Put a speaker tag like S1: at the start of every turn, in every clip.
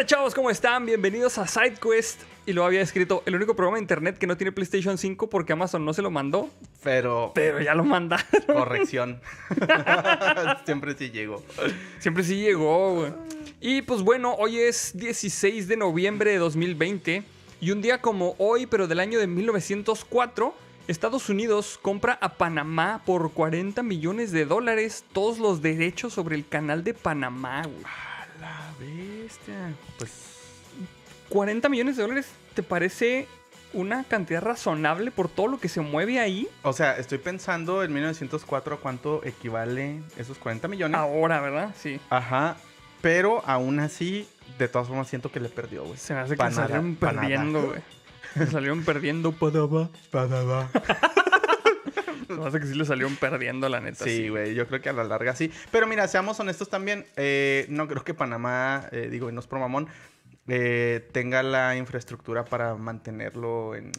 S1: Hola chavos, ¿cómo están? Bienvenidos a SideQuest. Y lo había escrito, el único programa de internet que no tiene PlayStation 5 porque Amazon no se lo mandó,
S2: Pero,
S1: pero ya lo mandaron.
S2: corrección. Siempre sí llegó.
S1: Siempre sí llegó, güey. Y pues bueno, hoy es 16 de noviembre de 2020 y un día como hoy, pero del año de 1904, Estados Unidos compra a Panamá por 40 millones de dólares todos los derechos sobre el canal de Panamá, güey.
S2: La bestia. Pues
S1: 40 millones de dólares, ¿te parece una cantidad razonable por todo lo que se mueve ahí?
S2: O sea, estoy pensando en 1904 a cuánto equivale esos 40 millones.
S1: Ahora, ¿verdad? Sí.
S2: Ajá. Pero aún así, de todas formas, siento que le perdió, güey.
S1: Se me hace que
S2: Panada,
S1: salieron
S2: panada.
S1: perdiendo, güey. Salieron perdiendo, Panamá. Se me hace que sí le salieron perdiendo, la neta.
S2: Sí, güey, yo creo que a la larga sí. Pero mira, seamos honestos también. eh, no creo que Panamá, eh, digo, y no es por mamón, eh, tenga la infraestructura para mantenerlo en.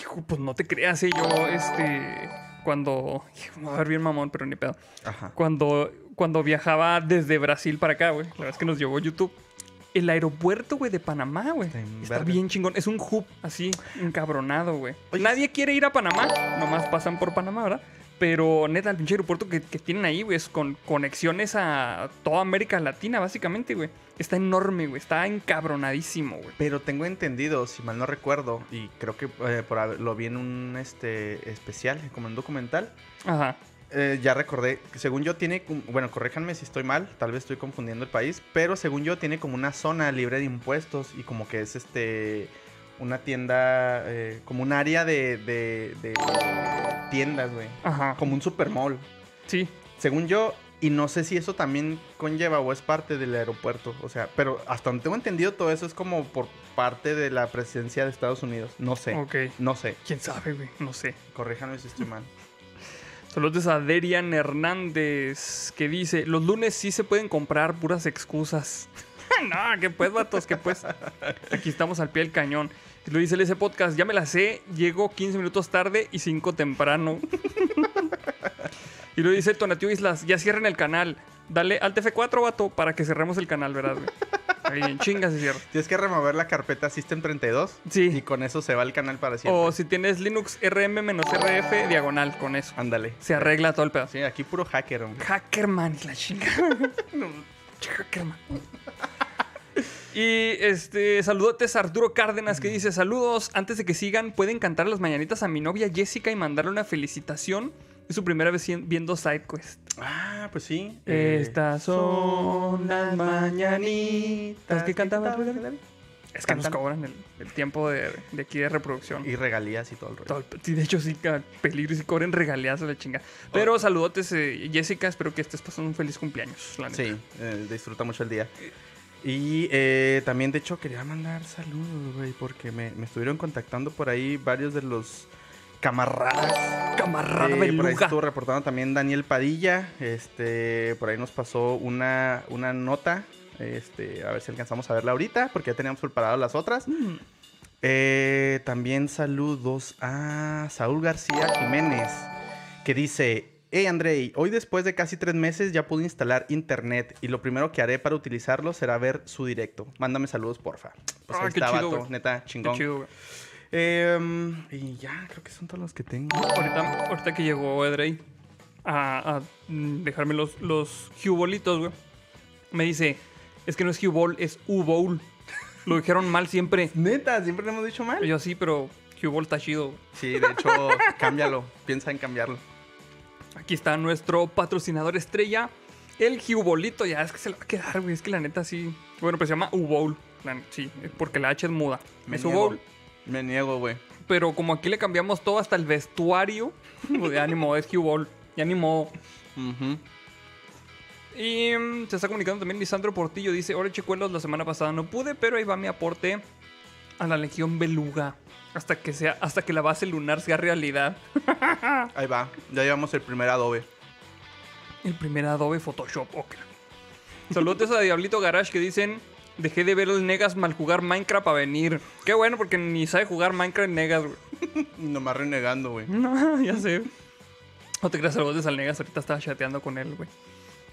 S1: Hijo, pues no te creas, eh. Yo, este. Cuando. Hijo, a ver bien mamón, pero ni pedo.
S2: Ajá.
S1: Cuando, cuando viajaba desde Brasil para acá, güey. La verdad es que nos llevó YouTube. El aeropuerto, güey, de Panamá, güey.
S2: Está
S1: bien chingón. Es un hub así, encabronado, güey. Nadie quiere ir a Panamá. Nomás pasan por Panamá, ¿verdad? Pero neta, el pinche aeropuerto que, que tienen ahí, güey, es con conexiones a toda América Latina, básicamente, güey. Está enorme, güey. Está encabronadísimo, güey.
S2: Pero tengo entendido, si mal no recuerdo, y creo que eh, por lo vi en un este, especial, como un documental,
S1: Ajá.
S2: Eh, ya recordé, según yo tiene, bueno, corréjanme si estoy mal, tal vez estoy confundiendo el país, pero según yo tiene como una zona libre de impuestos y como que es este una tienda, eh, como un área de, de- de tiendas, güey,
S1: Ajá.
S2: como un supermall,
S1: Sí.
S2: según yo. Y no sé si eso también conlleva o es parte del aeropuerto. O sea, pero hasta donde tengo entendido, todo eso es como por parte de la presencia de Estados Unidos. No sé.
S1: Ok.
S2: No sé.
S1: ¿Quién sabe, güey? No sé.
S2: Corríjanme si estoy mal.
S1: Saludos a Derian Hernández que dice, los lunes sí se pueden comprar puras excusas. no, que pues, vatos, que pues. Aquí estamos al pie del cañón. Lo dice ese podcast, ya me la sé, llego 15 minutos tarde y 5 temprano. y lo dice Tonatio Islas, ya cierren el canal. Dale al TF4, vato, para que cerremos el canal, ¿verdad? Güey? Ahí en chinga se cierra.
S2: Tienes que remover la carpeta System 32
S1: Sí.
S2: y con eso se va el canal para siempre.
S1: O si tienes Linux RM-RF diagonal con eso.
S2: Ándale.
S1: Se arregla todo el pedazo.
S2: Sí, aquí puro hacker, hombre.
S1: Hackerman la chingada. No, Hackerman. Y este, saludotes a Arturo Cárdenas que dice: Saludos, antes de que sigan, pueden cantar las mañanitas a mi novia Jessica y mandarle una felicitación. Es su primera vez viendo SideQuest.
S2: Ah, pues sí. eh,
S1: Estas son las mañanitas que cantaba. Es que nos cobran el, el tiempo de, de aquí de reproducción.
S2: Y regalías y todo el rollo.
S1: Todo el- sí, de hecho, sí, peligro y sí cobren regalías a la chinga. Pero saludotes, eh, Jessica. Espero que estés pasando un feliz cumpleaños. La neta.
S2: Sí, eh, disfruta mucho el día. Y eh, también, de hecho, quería mandar saludos, güey, porque me, me estuvieron contactando por ahí varios de los camaradas.
S1: Camarada
S2: Eh, por ahí estuvo reportando también Daniel Padilla. Este, por ahí nos pasó una, una nota. Este, a ver si alcanzamos a verla ahorita, porque ya teníamos preparadas las otras.
S1: Mm,
S2: Eh, también saludos a Saúl García Jiménez, que dice: Hey Andrei, hoy después de casi tres meses ya pude instalar internet y lo primero que haré para utilizarlo será ver su directo. Mándame saludos, porfa. Pues
S1: Ah,
S2: ahí
S1: qué
S2: está,
S1: chido,
S2: vato, neta,
S1: Qué
S2: chingón.
S1: chido,
S2: Em, y ya, creo que son todos los que tengo.
S1: Ahorita, ahorita que llegó Edrey a, a, dejarme los, los Hugh-bolitos, güey, me dice: Es que no es Hugh Ball, es U-Bowl. Lo dijeron mal siempre.
S2: Neta, siempre le hemos dicho mal.
S1: Yo sí, pero Hugh Ball está chido.
S2: Sí, de hecho, cámbialo. Piensa en cambiarlo.
S1: Aquí está nuestro patrocinador estrella, el Bolito. Ya es que se lo va a quedar, güey. Es que la neta sí. Bueno, pues se llama U-Bowl. Sí, porque la H es muda.
S2: Me
S1: es. U-Bowl.
S2: Me niego, güey.
S1: Pero como aquí le cambiamos todo hasta el vestuario, pues ya ni modo, es Q-Ball. Ya ni modo.
S2: Ujú.
S1: Y mm, se está comunicando también Lisandro Portillo. Dice, hola chicuelos, la semana pasada no pude, pero ahí va mi aporte a la Legión Beluga. Hasta que, sea, hasta que la base lunar sea realidad.
S2: Ahí va. Ya llevamos el primer Adobe.
S1: El primer Adobe Photoshop, ok. Saludos a Diablito Garage que dicen... Dejé de ver el Negas mal jugar Minecraft a venir. Qué bueno, porque ni sabe jugar Minecraft Negas, güey.
S2: Nomás renegando, güey.
S1: No, ya sé. No te creas saludos al Negas, ahorita estaba chateando con él, güey.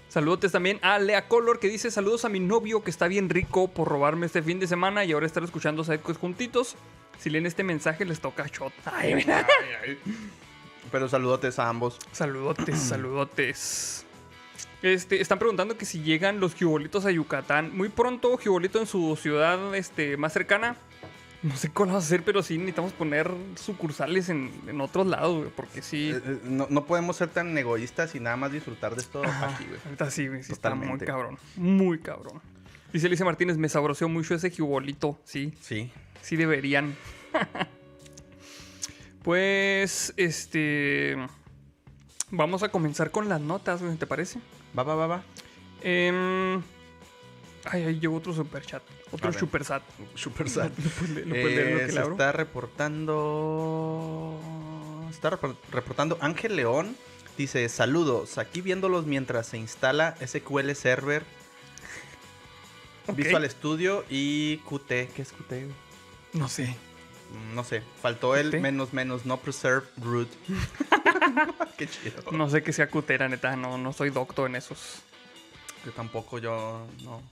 S1: Saludos también a Lea Color que dice saludos a mi novio que está bien rico por robarme este fin de semana y ahora estar escuchando Psychos juntitos. Si leen este mensaje les toca shot. Ay, mira.
S2: Pero saludotes a ambos.
S1: Saludotes, saludotes. Este, están preguntando que si llegan los jubolitos a Yucatán. Muy pronto, jubolito en su ciudad este, más cercana. No sé cómo lo vas a hacer, pero sí necesitamos poner sucursales en, en otros lados, güey, porque sí.
S2: Eh, eh, No, no podemos ser tan egoístas y nada más disfrutar de esto
S1: Ajá,
S2: aquí, güey.
S1: Ahorita sí, güey, sí está muy cabrón. Muy cabrón. Dice Alicia Martínez, me sabroseó mucho ese jubolito. Sí,
S2: Sí.
S1: sí deberían. pues, este... Vamos a comenzar con las notas, güey, ¿te parece?
S2: Va, va, va, va.
S1: Em, Ay, ahí llegó otro superchat. Otro
S2: A ver.
S1: supersat.
S2: Super sad.
S1: ¿Lo puedes leer- puedes leer lo
S2: Eh,
S1: que
S2: se
S1: le abro?
S2: está reportando. Está repor- reportando Ángel León. Dice: Saludos, aquí viéndolos mientras se instala SQL Server. Visual Studio y Qt. ¿Qué es Qt?
S1: No sé.
S2: Mm, No sé, faltó el
S1: ¿Qt?
S2: menos menos, no preserve root. Qué chido.
S1: No sé que sea cutera, neta. No, no soy doctor en esos.
S2: Yo tampoco, yo no.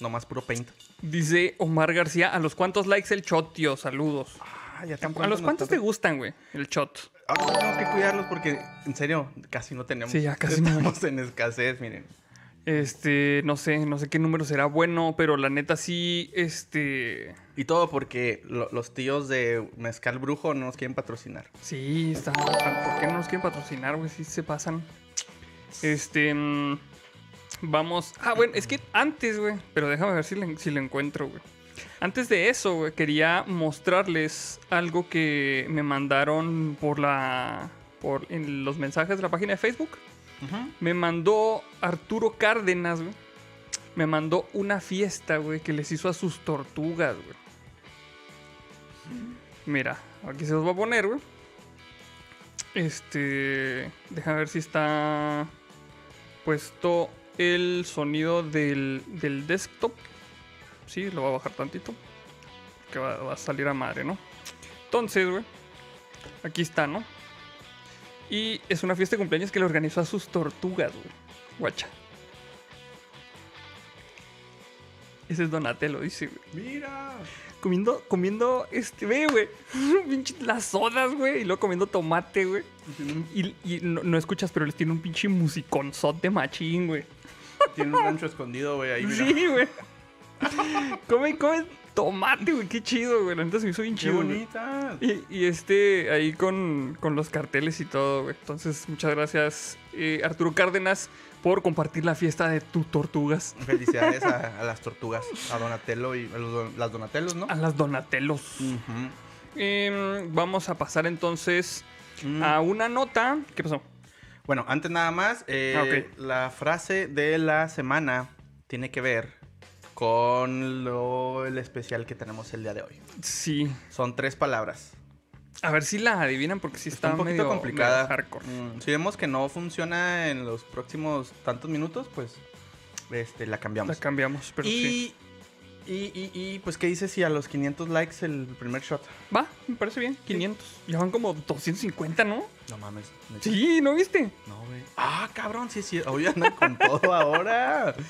S2: No más puro paint.
S1: Dice Omar García, ¿a los cuántos likes el shot, tío? Saludos.
S2: Ah, ya
S1: ¿A los cuántos te gustan, güey? El shot.
S2: Ahora tenemos que cuidarlos porque, en serio, casi no tenemos.
S1: Sí, ya casi no.
S2: Estamos en escasez, miren.
S1: Este, no sé, no sé qué número será bueno, pero la neta sí, este...
S2: Y todo porque lo- los tíos de Mezcal Brujo no nos quieren patrocinar.
S1: Sí, está... ¿Por qué no nos quieren patrocinar, güey? Sí se pasan. Este... mm, Vamos... Ah, bueno, es que antes, güey, pero déjame ver si le, si lo encuentro, güey. Antes de eso, güey, quería mostrarles algo que me mandaron por la... Por, en los mensajes de la página de Facebook. Me mandó Arturo Cárdenas, güey. Me mandó una fiesta, güey, que les hizo a sus tortugas, güey. Mira, aquí se los voy a poner, güey. Este. Déjame ver si está puesto el sonido del, del desktop. Sí, lo voy a bajar tantito. Que va, va a salir a madre, ¿no? Entonces, güey. Aquí está, ¿no? Y es una fiesta de cumpleaños que le organizó a sus tortugas, güey. Guacha. Ese es Donatello, dice, güey.
S2: Mira.
S1: Comiendo, comiendo, este, ve, güey. Pinche las sodas, güey. Y luego comiendo tomate, güey. Y, y no, no escuchas, pero les tiene un pinche musiconzote machín, güey.
S2: Tiene un rancho escondido, güey, ahí, mira.
S1: Sí, güey. Come, come tomate, güey. Qué chido, güey. La neta se me hizo bien
S2: Qué
S1: chido,
S2: bonita.
S1: Y, y este, ahí con, con los carteles y todo, güey. Entonces, muchas gracias, eh, Arturo Cárdenas, por compartir la fiesta de tus tortugas.
S2: Felicidades a, a las tortugas, a Donatello y a los las Donatellos, ¿no?
S1: A las Donatellos. Em, vamos a pasar entonces
S2: Mm.
S1: a una nota. ¿Qué pasó?
S2: Bueno, antes nada más, eh,
S1: Ah,
S2: la frase de la semana tiene que ver con lo, el especial que tenemos el día de hoy.
S1: Sí.
S2: Son tres palabras.
S1: A ver si la adivinan porque sí está,
S2: Está un poquito
S1: medio,
S2: complicada.
S1: medio hardcore.
S2: Mm, si vemos que no funciona en los próximos tantos minutos, pues este, la
S1: La
S2: cambiamos.
S1: cambiamos, pero sí.
S2: y, y, y, y, pues, ¿qué dices si a los 500 likes el primer shot?
S1: Va, me parece bien. 500. Ya van como 250, ¿no?
S2: No mames.
S1: Sí, ¿no viste?
S2: No, güey. Ah, cabrón, sí, sí. Hoy andan con todo ahora.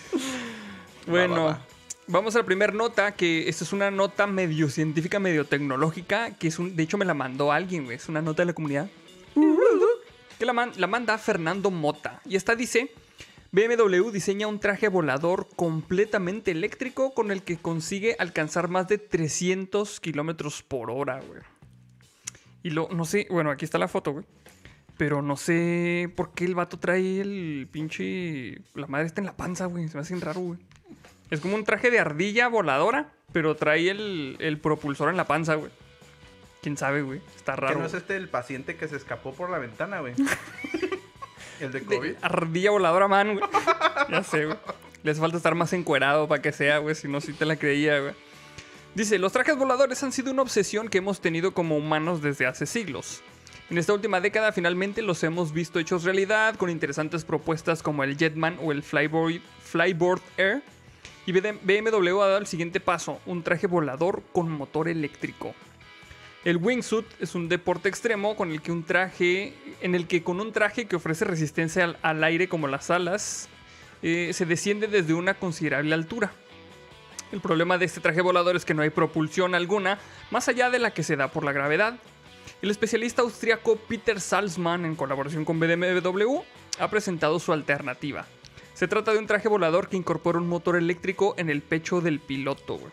S1: Bueno,
S2: Va, va, va.
S1: Vamos a la primera nota, que esta es una nota medio científica, medio tecnológica, que es un, de hecho me la mandó alguien, güey, es una nota de la comunidad. Que la, man- la manda Fernando Mota. Y esta dice, BMW diseña un traje volador completamente eléctrico con el que consigue alcanzar más de 300 kilómetros por hora, güey. Y lo, no sé, bueno, aquí está la foto, güey. Pero no sé por qué el vato trae el pinche... La madre está en la panza, güey. Se me hace raro, güey. Es como un traje de ardilla voladora, pero trae el, el propulsor en la panza, güey. ¿Quién sabe, güey? Está
S2: ¿Que
S1: raro.
S2: no es este el paciente que se escapó por la ventana, güey? el de
S1: De-
S2: COVID.
S1: ardilla voladora man, güey. ya sé, güey. Le hace falta estar más encuerado para que sea, güey. Si no, sí te la creía, güey. Dice, los trajes voladores han sido una obsesión que hemos tenido como humanos desde hace siglos. En esta última década finalmente los hemos visto hechos realidad con interesantes propuestas como el Jetman o el Flyboard, Flyboard Air. Y BMW ha dado el siguiente paso, un traje volador con motor eléctrico. El wingsuit es un deporte extremo con el que un traje, en el que con un traje que ofrece resistencia al, aire como las alas, eh, se desciende desde una considerable altura. El problema de este traje volador es que no hay propulsión alguna más allá de la que se da por la gravedad. El especialista austriaco Peter Salzmann, en colaboración con BMW, ha presentado su alternativa. Se trata de un traje volador que incorpora un motor eléctrico en el pecho del piloto, güey.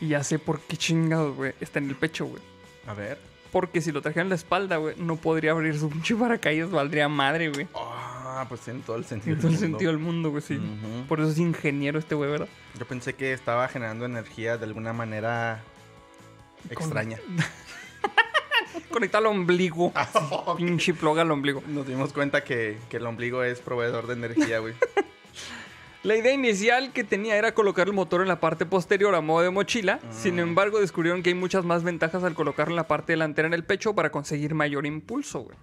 S1: Y ya sé por qué chingados, güey, está en el pecho, güey.
S2: A ver.
S1: Porque si lo trajera en la espalda, güey, no podría abrir su pinche paracaídas, valdría madre, güey.
S2: Ah, pues tiene todo el sentido.
S1: En todo el sentido del mundo, güey, sí. Por eso es ingeniero este güey, ¿verdad?
S2: Yo pensé que estaba generando energía de alguna manera extraña.
S1: Conecta al ombligo. Pinche ploga al ombligo.
S2: Nos dimos cuenta que, que el ombligo es proveedor de energía, güey.
S1: La idea inicial que tenía era colocar el motor en la parte posterior a modo de mochila. Sin embargo, descubrieron que hay muchas más ventajas al colocarlo en la parte delantera en el pecho para conseguir mayor impulso, güey.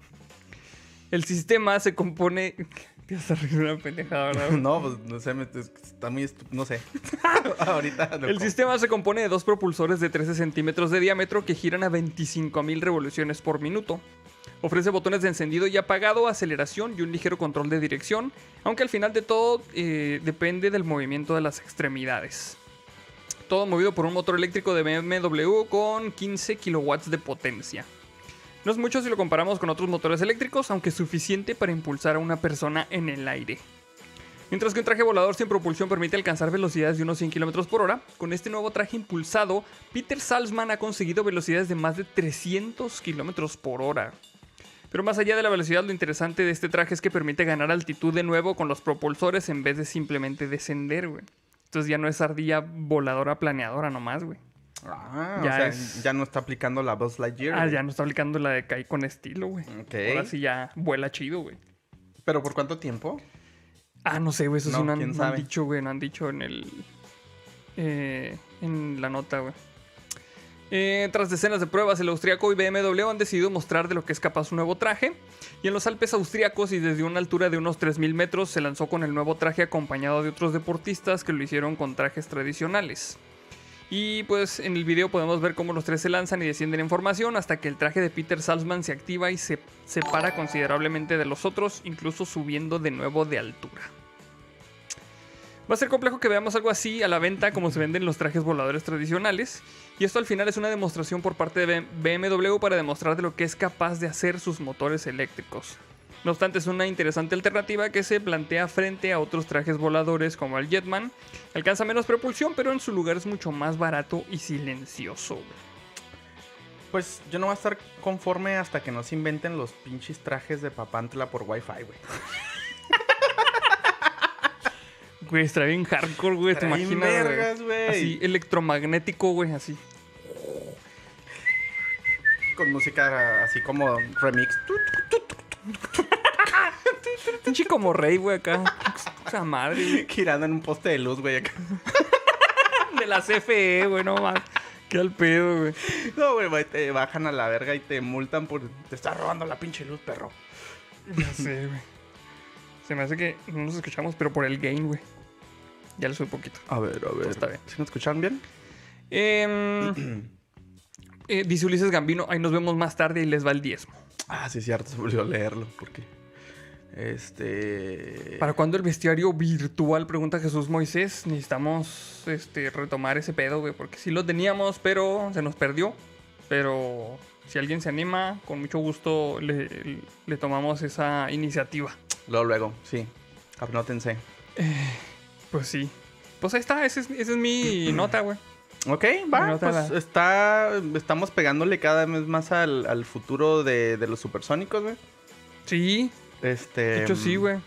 S1: El sistema se compone.
S2: No, pues no sé, está muy No sé. Ahorita. lo
S1: El sistema se compone de dos propulsores de 13 centímetros de diámetro que giran a 25.000 revoluciones por minuto. Ofrece botones de encendido y apagado, aceleración y un ligero control de dirección, aunque al final de todo eh, depende del movimiento de las extremidades. Todo movido por un motor eléctrico de BMW con 15 kilowatts de potencia. No es mucho si lo comparamos con otros motores eléctricos, aunque suficiente para impulsar a una persona en el aire. Mientras que un traje volador sin propulsión permite alcanzar velocidades de unos 100 km por hora, con este nuevo traje impulsado, Peter Salzman ha conseguido velocidades de más de 300 km por hora. Pero más allá de la velocidad, lo interesante de este traje es que permite ganar altitud de nuevo con los propulsores en vez de simplemente descender, güey. Entonces ya no es ardilla voladora planeadora nomás, güey.
S2: Ah,
S1: Ya
S2: o sea,
S1: es-
S2: ya no está aplicando la Buzz Lightyear.
S1: Ah,
S2: güey.
S1: ya no está aplicando la de caí con estilo, güey. Ahora sí ya vuela chido, güey.
S2: ¿Pero por cuánto tiempo?
S1: Ah, no sé, güey. Eso sí
S2: No,
S1: no han,
S2: quién
S1: no han
S2: sabe.
S1: dicho, güey. No han dicho en el. eh, en la nota, güey. Eh, tras decenas de pruebas, el austriaco y BMW han decidido mostrar de lo que es capaz su nuevo traje. Y en los Alpes austriacos y desde una altura de unos 3.000 metros se lanzó con el nuevo traje acompañado de otros deportistas que lo hicieron con trajes tradicionales. Y pues en el video podemos ver cómo los tres se lanzan y descienden en formación hasta que el traje de Peter Salzman se activa y se separa considerablemente de los otros, incluso subiendo de nuevo de altura. Va a ser complejo que veamos algo así a la venta como se venden los trajes voladores tradicionales. Y esto al final es una demostración por parte de BMW para demostrar de lo que es capaz de hacer sus motores eléctricos. No obstante, es una interesante alternativa que se plantea frente a otros trajes voladores como el Jetman. Alcanza menos propulsión, pero en su lugar es mucho más barato y silencioso. güey.
S2: Pues yo no voy a estar conforme hasta que no se inventen los pinches trajes de papantla por Wi-Fi, güey.
S1: Güey, está bien hardcore, güey. ¿Te imaginas?
S2: vergas, güey.
S1: Así, electromagnético, güey, así.
S2: Con música así como remix.
S1: Pinche como rey, güey, acá. Esa madre, güey.
S2: Girando en un poste de luz, güey. acá.
S1: De la CFE, güey, no más. Qué al pedo, güey.
S2: No, güey, te bajan a la verga y te multan por... Te estás robando la pinche luz, perro.
S1: Ya sé, güey. Se me hace que no nos escuchamos, pero por el gain, güey. Ya le subí poquito.
S2: A ver, a ver.
S1: está bien.
S2: ¿Sí me escucharon bien?
S1: Em, eh, dice Ulises Gambino, ahí nos vemos más tarde y les va el diezmo.
S2: Ah, sí, es cierto, se volvió a leerlo. Porque... Este...
S1: ¿Para cuándo el bestiario virtual? Pregunta Jesús Moisés. Necesitamos este, retomar ese pedo, güey, porque sí lo teníamos, pero se nos perdió. Pero si alguien se anima, con mucho gusto le, le tomamos esa iniciativa.
S2: Luego, luego, sí. Anótense.
S1: Pues sí. Pues ahí está, esa es, esa es mi nota, güey.
S2: Ok, va, pues
S1: la-
S2: está... Estamos pegándole cada vez más al, al futuro de, de los supersónicos, güey.
S1: Sí,
S2: Este...
S1: de hecho sí, güey.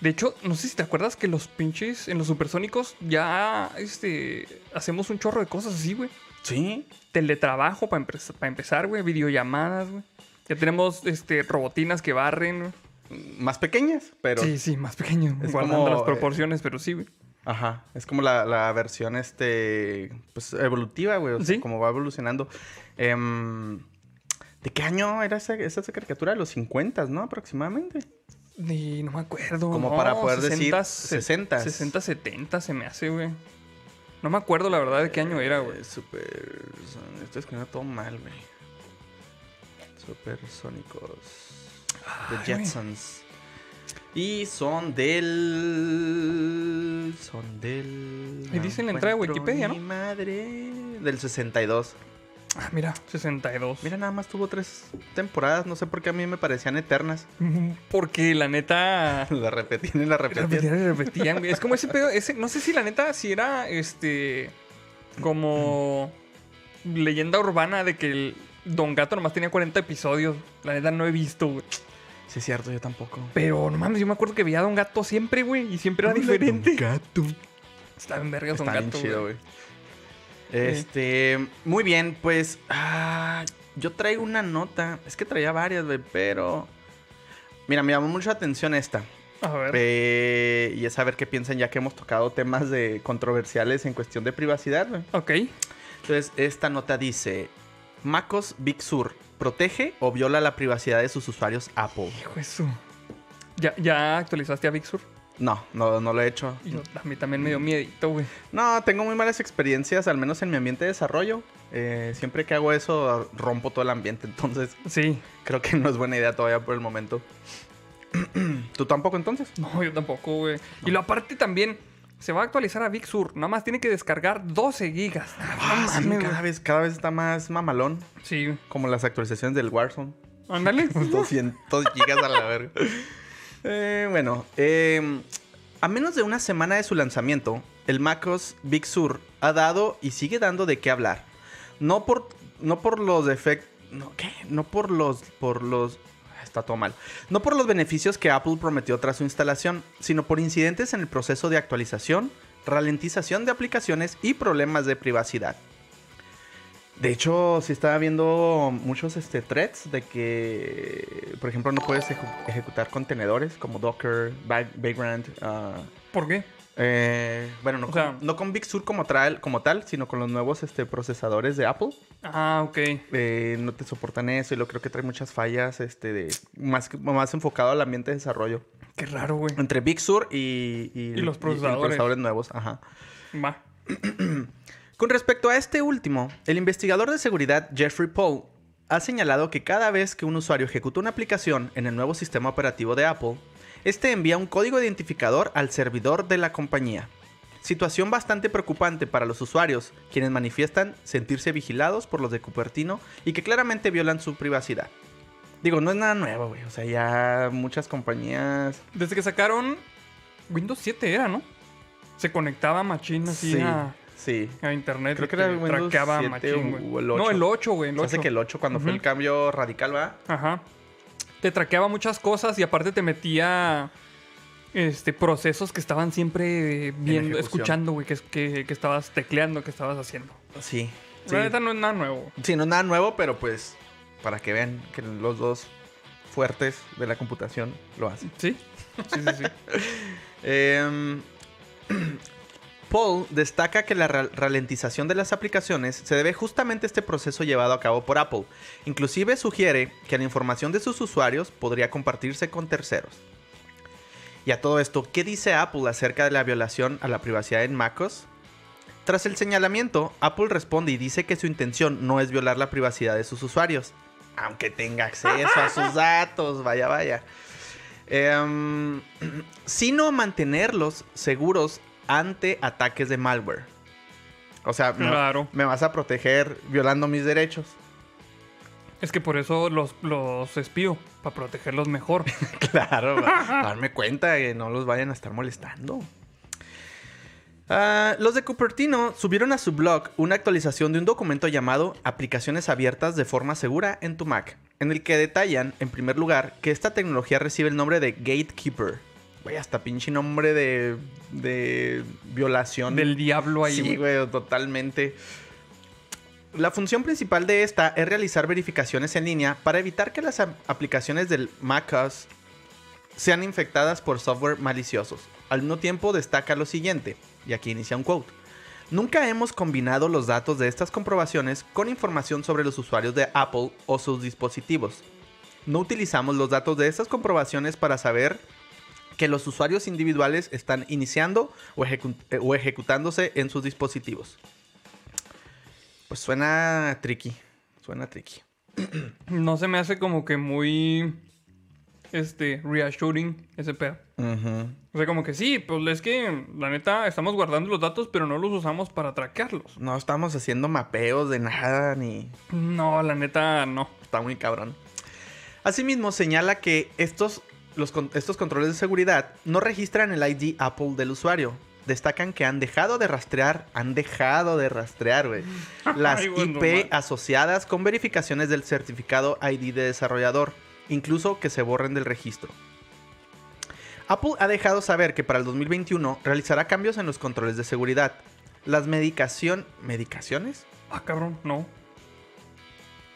S1: De hecho, no sé si te acuerdas que los pinches en los supersónicos ya este, hacemos un chorro de cosas así, güey.
S2: Sí.
S1: Teletrabajo para empezar, güey. Videollamadas, güey. Ya tenemos este, robotinas que barren.
S2: Más pequeñas, pero...
S1: Sí, sí, más pequeño.
S2: Es
S1: guardando
S2: como,
S1: las
S2: eh,
S1: proporciones, pero sí, güey.
S2: Ajá, es como la, la versión, este, pues, evolutiva, güey, o sea,
S1: Sí.
S2: como va evolucionando. Em, ¿De qué año era esa, esa caricatura? De los 50, ¿no? Aproximadamente.
S1: Ni, no me acuerdo.
S2: Como
S1: no,
S2: para poder decir
S1: 60,
S2: 60s.
S1: 60, 70 se me hace, güey. No me acuerdo la verdad de qué año era, güey.
S2: Eh, super... Estoy escribiendo todo mal, güey. Supersónicos. The. Jetsons. Y son del. Son del.
S1: Ahí dice en la entrada de Wikipedia,
S2: mi
S1: ¿no?
S2: madre. Del 62.
S1: Ah, mira, 62.
S2: Mira, nada más tuvo tres temporadas. No sé por qué a mí me parecían eternas.
S1: Porque la neta.
S2: La repetían y la repetían.
S1: Repetían y repetían, güey. Es como ese pedo. Ese, no sé si la neta, si era este. Como. Leyenda urbana de que el Don Gato nomás tenía 40 episodios. La neta no he visto, güey.
S2: Sí, es cierto, yo tampoco.
S1: Pero no mames, yo me acuerdo que veía a Don Gato siempre, güey. Y siempre era diferente.
S2: gato.
S1: Estaba en vergas Don
S2: Está bien
S1: Gato,
S2: chido,
S1: güey.
S2: Este, muy bien, pues ah, yo traigo una nota. Es que traía varias, güey, pero mira, me llamó mucho la atención esta.
S1: A ver.
S2: Eh, y es saber qué piensan ya que hemos tocado temas de controversiales en cuestión de privacidad, güey.
S1: Ok.
S2: Entonces, esta nota dice, Macos Big Sur protege o viola la privacidad de sus usuarios Apple.
S1: Hijo eso. ¿Ya, ¿Ya actualizaste a Big Sur?
S2: No, no, no lo he hecho.
S1: Yo- a mí también me dio miedito, güey.
S2: No, tengo muy malas experiencias, al menos en mi ambiente de desarrollo. Eh, siempre que hago eso, rompo todo el ambiente. Entonces,
S1: Sí.
S2: creo que no es buena idea todavía por el momento. ¿Tú tampoco entonces?
S1: No, yo tampoco, güey. Y lo aparte también, se va a actualizar a Big Sur. Nada más tiene que descargar 12 gigas.
S2: Ah, sí, cada vez, cada vez está más mamalón.
S1: Sí.
S2: Como las actualizaciones del Warzone.
S1: Ándale.
S2: 200 gigas a la verga. Eh, bueno, eh, a menos de una semana de su lanzamiento, el MacOS Big Sur ha dado y sigue dando de qué hablar. No por, no por los defectos... No, ¿Qué? No por los... Por los Está todo mal. No por los beneficios que Apple prometió tras su instalación, sino por incidentes en el proceso de actualización, ralentización de aplicaciones y problemas de privacidad. De hecho, sí estaba viendo muchos este, threads de que, por ejemplo, no puedes ejecutar contenedores como Docker, Vagrant. ah,
S1: ¿Por qué?
S2: eh, bueno, no,
S1: O
S2: con, no con Big Sur como, tal, como tal, sino con los nuevos este, procesadores de Apple.
S1: Ah, ok.
S2: Eh, no te soportan eso y lo creo que trae muchas fallas este, de, más, más enfocado al ambiente de desarrollo.
S1: Qué raro, güey.
S2: Entre Big Sur y, y,
S1: los procesadores.
S2: procesadores nuevos. Ajá.
S1: Va.
S2: Con respecto a este último, el investigador de seguridad Jeffrey Paul ha señalado que cada vez que un usuario ejecuta una aplicación en el nuevo sistema operativo de Apple, este envía un código identificador al servidor de la compañía. Situación bastante preocupante para los usuarios, quienes manifiestan sentirse vigilados por los de Cupertino y que claramente violan su privacidad. Digo, no es nada nuevo, güey. O sea, ya muchas compañías...
S1: Desde que sacaron Windows 7 era, ¿no? Se conectaba machín así
S2: Sí,
S1: a,
S2: sí.
S1: a internet.
S2: Creo que era
S1: te
S2: Windows
S1: traqueaba
S2: 7
S1: machín,
S2: o-
S1: güey.
S2: o el
S1: No,
S2: 8.
S1: el 8, güey. El
S2: Se
S1: 8.
S2: hace que el 8 cuando fue el cambio radical, va.
S1: Ajá. Te traqueaba muchas cosas y aparte te metía este procesos que estaban siempre viendo, escuchando, güey, que, que, que estabas tecleando, que estabas haciendo.
S2: Sí. Sí.
S1: La neta no es nada nuevo.
S2: Sí, no es nada nuevo, pero pues para que vean que los dos fuertes de la computación lo hacen.
S1: ¿Sí? Sí, sí, sí.
S2: Em, Paul destaca que la ra- ralentización de las aplicaciones se debe justamente a este proceso llevado a cabo por Apple. Inclusive sugiere que la información de sus usuarios podría compartirse con terceros. Y a todo esto, ¿qué dice Apple acerca de la violación a la privacidad en MacOS? Tras el señalamiento, Apple responde y dice que su intención no es violar la privacidad de sus usuarios, aunque tenga acceso a sus datos, vaya, vaya. Em, sino mantenerlos seguros ante ataques de malware. O sea, me-
S1: Claro.
S2: me vas a proteger violando mis derechos.
S1: Es que por eso los, los espío, para protegerlos mejor.
S2: Claro, para darme cuenta que no los vayan a estar molestando. Ah, los de Cupertino subieron a su blog una actualización de un documento llamado Aplicaciones abiertas de forma segura en tu Mac, en el que detallan, en primer lugar, que esta tecnología recibe el nombre de Gatekeeper. Güey, hasta pinche nombre de, de violación.
S1: Del diablo ahí,
S2: Sí,
S1: güey.
S2: totalmente. La función principal de esta es realizar verificaciones en línea para evitar que las ap- aplicaciones del macOS sean infectadas por software maliciosos. Al mismo tiempo destaca lo siguiente, y aquí inicia un quote. Nunca hemos combinado los datos de estas comprobaciones con información sobre los usuarios de Apple o sus dispositivos. No utilizamos los datos de estas comprobaciones para saber que los usuarios individuales están iniciando o, ejecu- eh, o ejecutándose en sus dispositivos. Pues suena tricky. Suena tricky.
S1: No se me hace como que muy este, reassuring ese pedo. O sea, como que sí, pues es que, la neta, estamos guardando los datos, pero no los usamos para traquearlos.
S2: No estamos haciendo mapeos de nada ni...
S1: No, la neta, no.
S2: Está muy cabrón. Asimismo, señala que estos, los, estos controles de seguridad no registran el ID Apple del usuario. Destacan que han dejado de rastrear, han dejado de rastrear, güey, las
S1: Ay,
S2: IP asociadas con verificaciones del certificado ID de desarrollador, incluso que se borren del registro. Apple ha dejado saber que para el 2021 realizará cambios en los controles de seguridad. Las medicación... ¿Medicaciones?
S1: Ah, cabrón, no.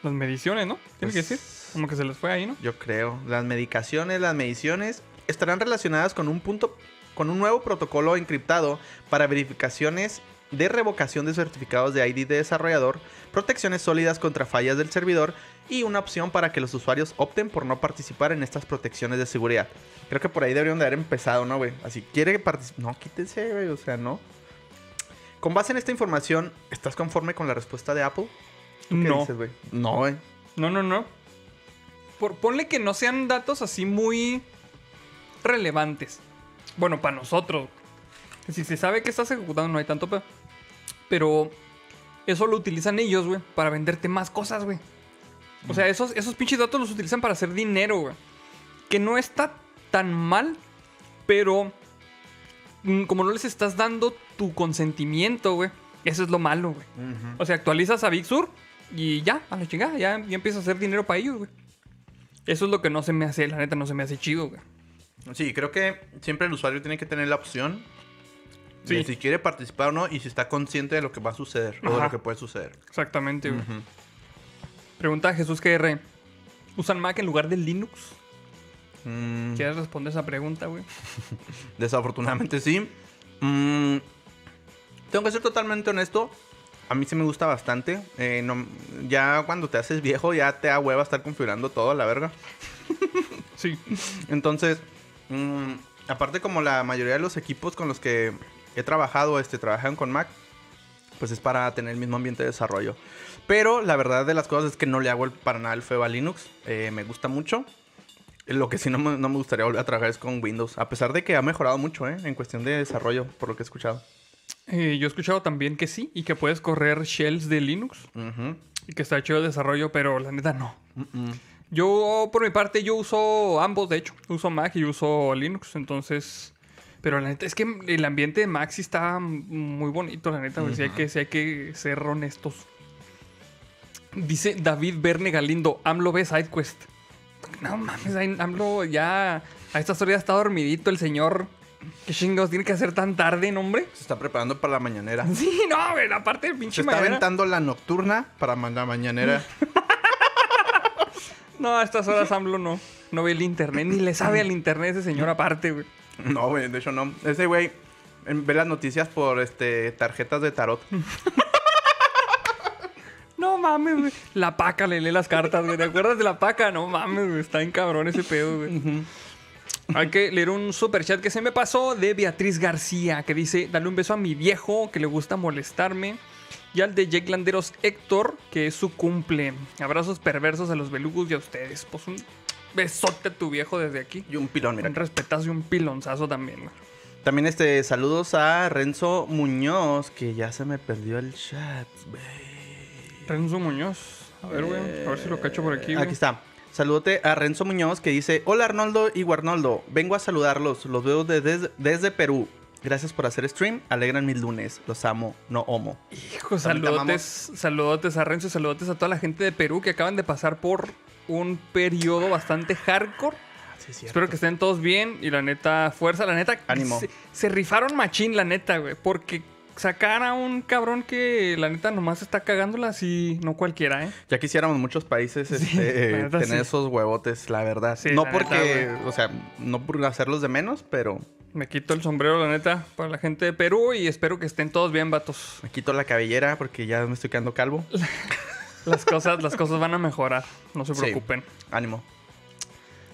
S1: Las mediciones, ¿no? Tiene que
S2: Pues-
S1: decir. Como que se les fue ahí, ¿no?
S2: Yo creo. Las medicaciones, las mediciones estarán relacionadas con un punto, con un nuevo protocolo encriptado para verificaciones de revocación de certificados de ID de desarrollador, protecciones sólidas contra fallas del servidor y una opción para que los usuarios opten por no participar en estas protecciones de seguridad. Creo que por ahí deberían de haber empezado, ¿no, güey? Así, quiere participar. No, quítense, güey, o sea, no. Con base en esta información, ¿estás conforme con la respuesta de Apple? ¿Tú qué
S1: No.
S2: dices, güey? No, güey.
S1: No, no, no. Por, ponle que no sean datos así muy relevantes. Bueno, para nosotros. Si se sabe que estás ejecutando, no hay tanto pedo. Pero eso lo utilizan ellos, güey, para venderte más cosas, güey. O sea, esos, esos pinches datos los utilizan para hacer dinero, güey. Que no está tan mal, pero mm, como no les estás dando tu consentimiento, güey, eso es lo malo, güey. O sea, actualizas a Big Sur y ya, a la chingada, ya, ya empieza a hacer dinero para ellos, güey. Eso es lo que no se me hace, la neta, no se me hace chido, güey.
S2: Sí, creo que siempre el usuario tiene que tener la opción de si quiere participar o no y si está consciente de lo que va a suceder o de lo que puede suceder.
S1: Exactamente, güey. Pregunta a Jesús GR. ¿Usan Mac en lugar de Linux?
S2: Mm,
S1: ¿Quieres responder esa pregunta, güey?
S2: desafortunadamente sí. Mm, tengo que ser totalmente honesto. A mí sí me gusta bastante. Eh, no- ya cuando te haces viejo ya te da hueva estar configurando todo a la verga.
S1: Sí.
S2: Entonces, mm, aparte como la mayoría de los equipos con los que he trabajado, este, trabajan con Mac, pues es para tener el mismo ambiente de desarrollo. Pero la verdad de las cosas es que no le hago el- para nada el feo a Linux. Eh, me gusta mucho. Lo que sí no me, no me gustaría volver a trabajar es con Windows. A pesar de que ha mejorado mucho, ¿eh? En cuestión de desarrollo, por lo que he escuchado.
S1: Eh, yo he escuchado también que sí y que puedes correr shells de Linux y que está chido el desarrollo, pero la neta no. Yo, por mi parte, yo uso ambos, de hecho. Uso Mac y uso Linux, entonces... Pero la neta, es que el ambiente de Mac sí está muy bonito, la neta, güey. Sí hay, que, sí hay que ser honestos. Dice David Verne Galindo, AMLO ve SideQuest. No mames, AMLO ya... A estas horas ya está dormidito el señor. ¿Qué chingados tiene que hacer tan tarde, no, hombre?
S2: Se está preparando para la mañanera.
S1: Sí, no, güey, la parte del
S2: Se
S1: pinche
S2: está
S1: mañana.
S2: aventando la nocturna para la mañanera.
S1: No, a estas horas AMLO no. No ve el internet, ni le sabe al internet ese señor aparte, güey.
S2: No, güey, de hecho no. Ese güey em, ve las noticias por este tarjetas de tarot.
S1: No mames, güey. La paca le lee las cartas, güey. ¿Te acuerdas de la paca? No mames, güey. Está en cabrón ese pedo, güey. Hay que leer un super chat que se me pasó de Beatriz García, que dice: Dale un beso a mi viejo, que le gusta molestarme. Y al de Jake Landeros Héctor, que es su cumple. Abrazos perversos a los belugos y a ustedes. Pues un besote a tu viejo desde aquí.
S2: Y un pilón, mira.
S1: Un respetazo y un pilonzazo también, güey.
S2: También este, saludos a Renzo Muñoz, que ya se me perdió el chat, güey.
S1: Renzo Muñoz. A ver, güey. A ver si lo cacho por aquí, güey.
S2: Aquí está. Saludote a Renzo Muñoz que dice, hola Arnoldo y Guarnoldo, vengo a saludarlos, los veo de- des- desde Perú. Gracias por hacer stream, alegran mis lunes, los amo, no homo.
S1: Hijo, saludotes, saludotes a Renzo, saludotes a toda la gente de Perú que acaban de pasar por un periodo bastante hardcore. Espero que estén todos bien y la neta, fuerza, la neta.
S2: Ánimo.
S1: Se, se rifaron machín, la neta, güey. Porque sacar a un cabrón que la neta nomás está cagándola así, no cualquiera, ¿eh?
S2: Ya quisiéramos muchos países
S1: Sí,
S2: este, tener
S1: sí.
S2: esos huevotes, la verdad.
S1: Sí,
S2: no
S1: la
S2: porque,
S1: neta,
S2: o sea, no por hacerlos de menos, pero
S1: Me quito el sombrero, la neta, para la gente de Perú y espero que estén todos bien, vatos.
S2: me quito la cabellera porque ya me estoy quedando calvo.
S1: Las cosas, las cosas van a mejorar, no se
S2: Sí.
S1: preocupen.
S2: Ánimo.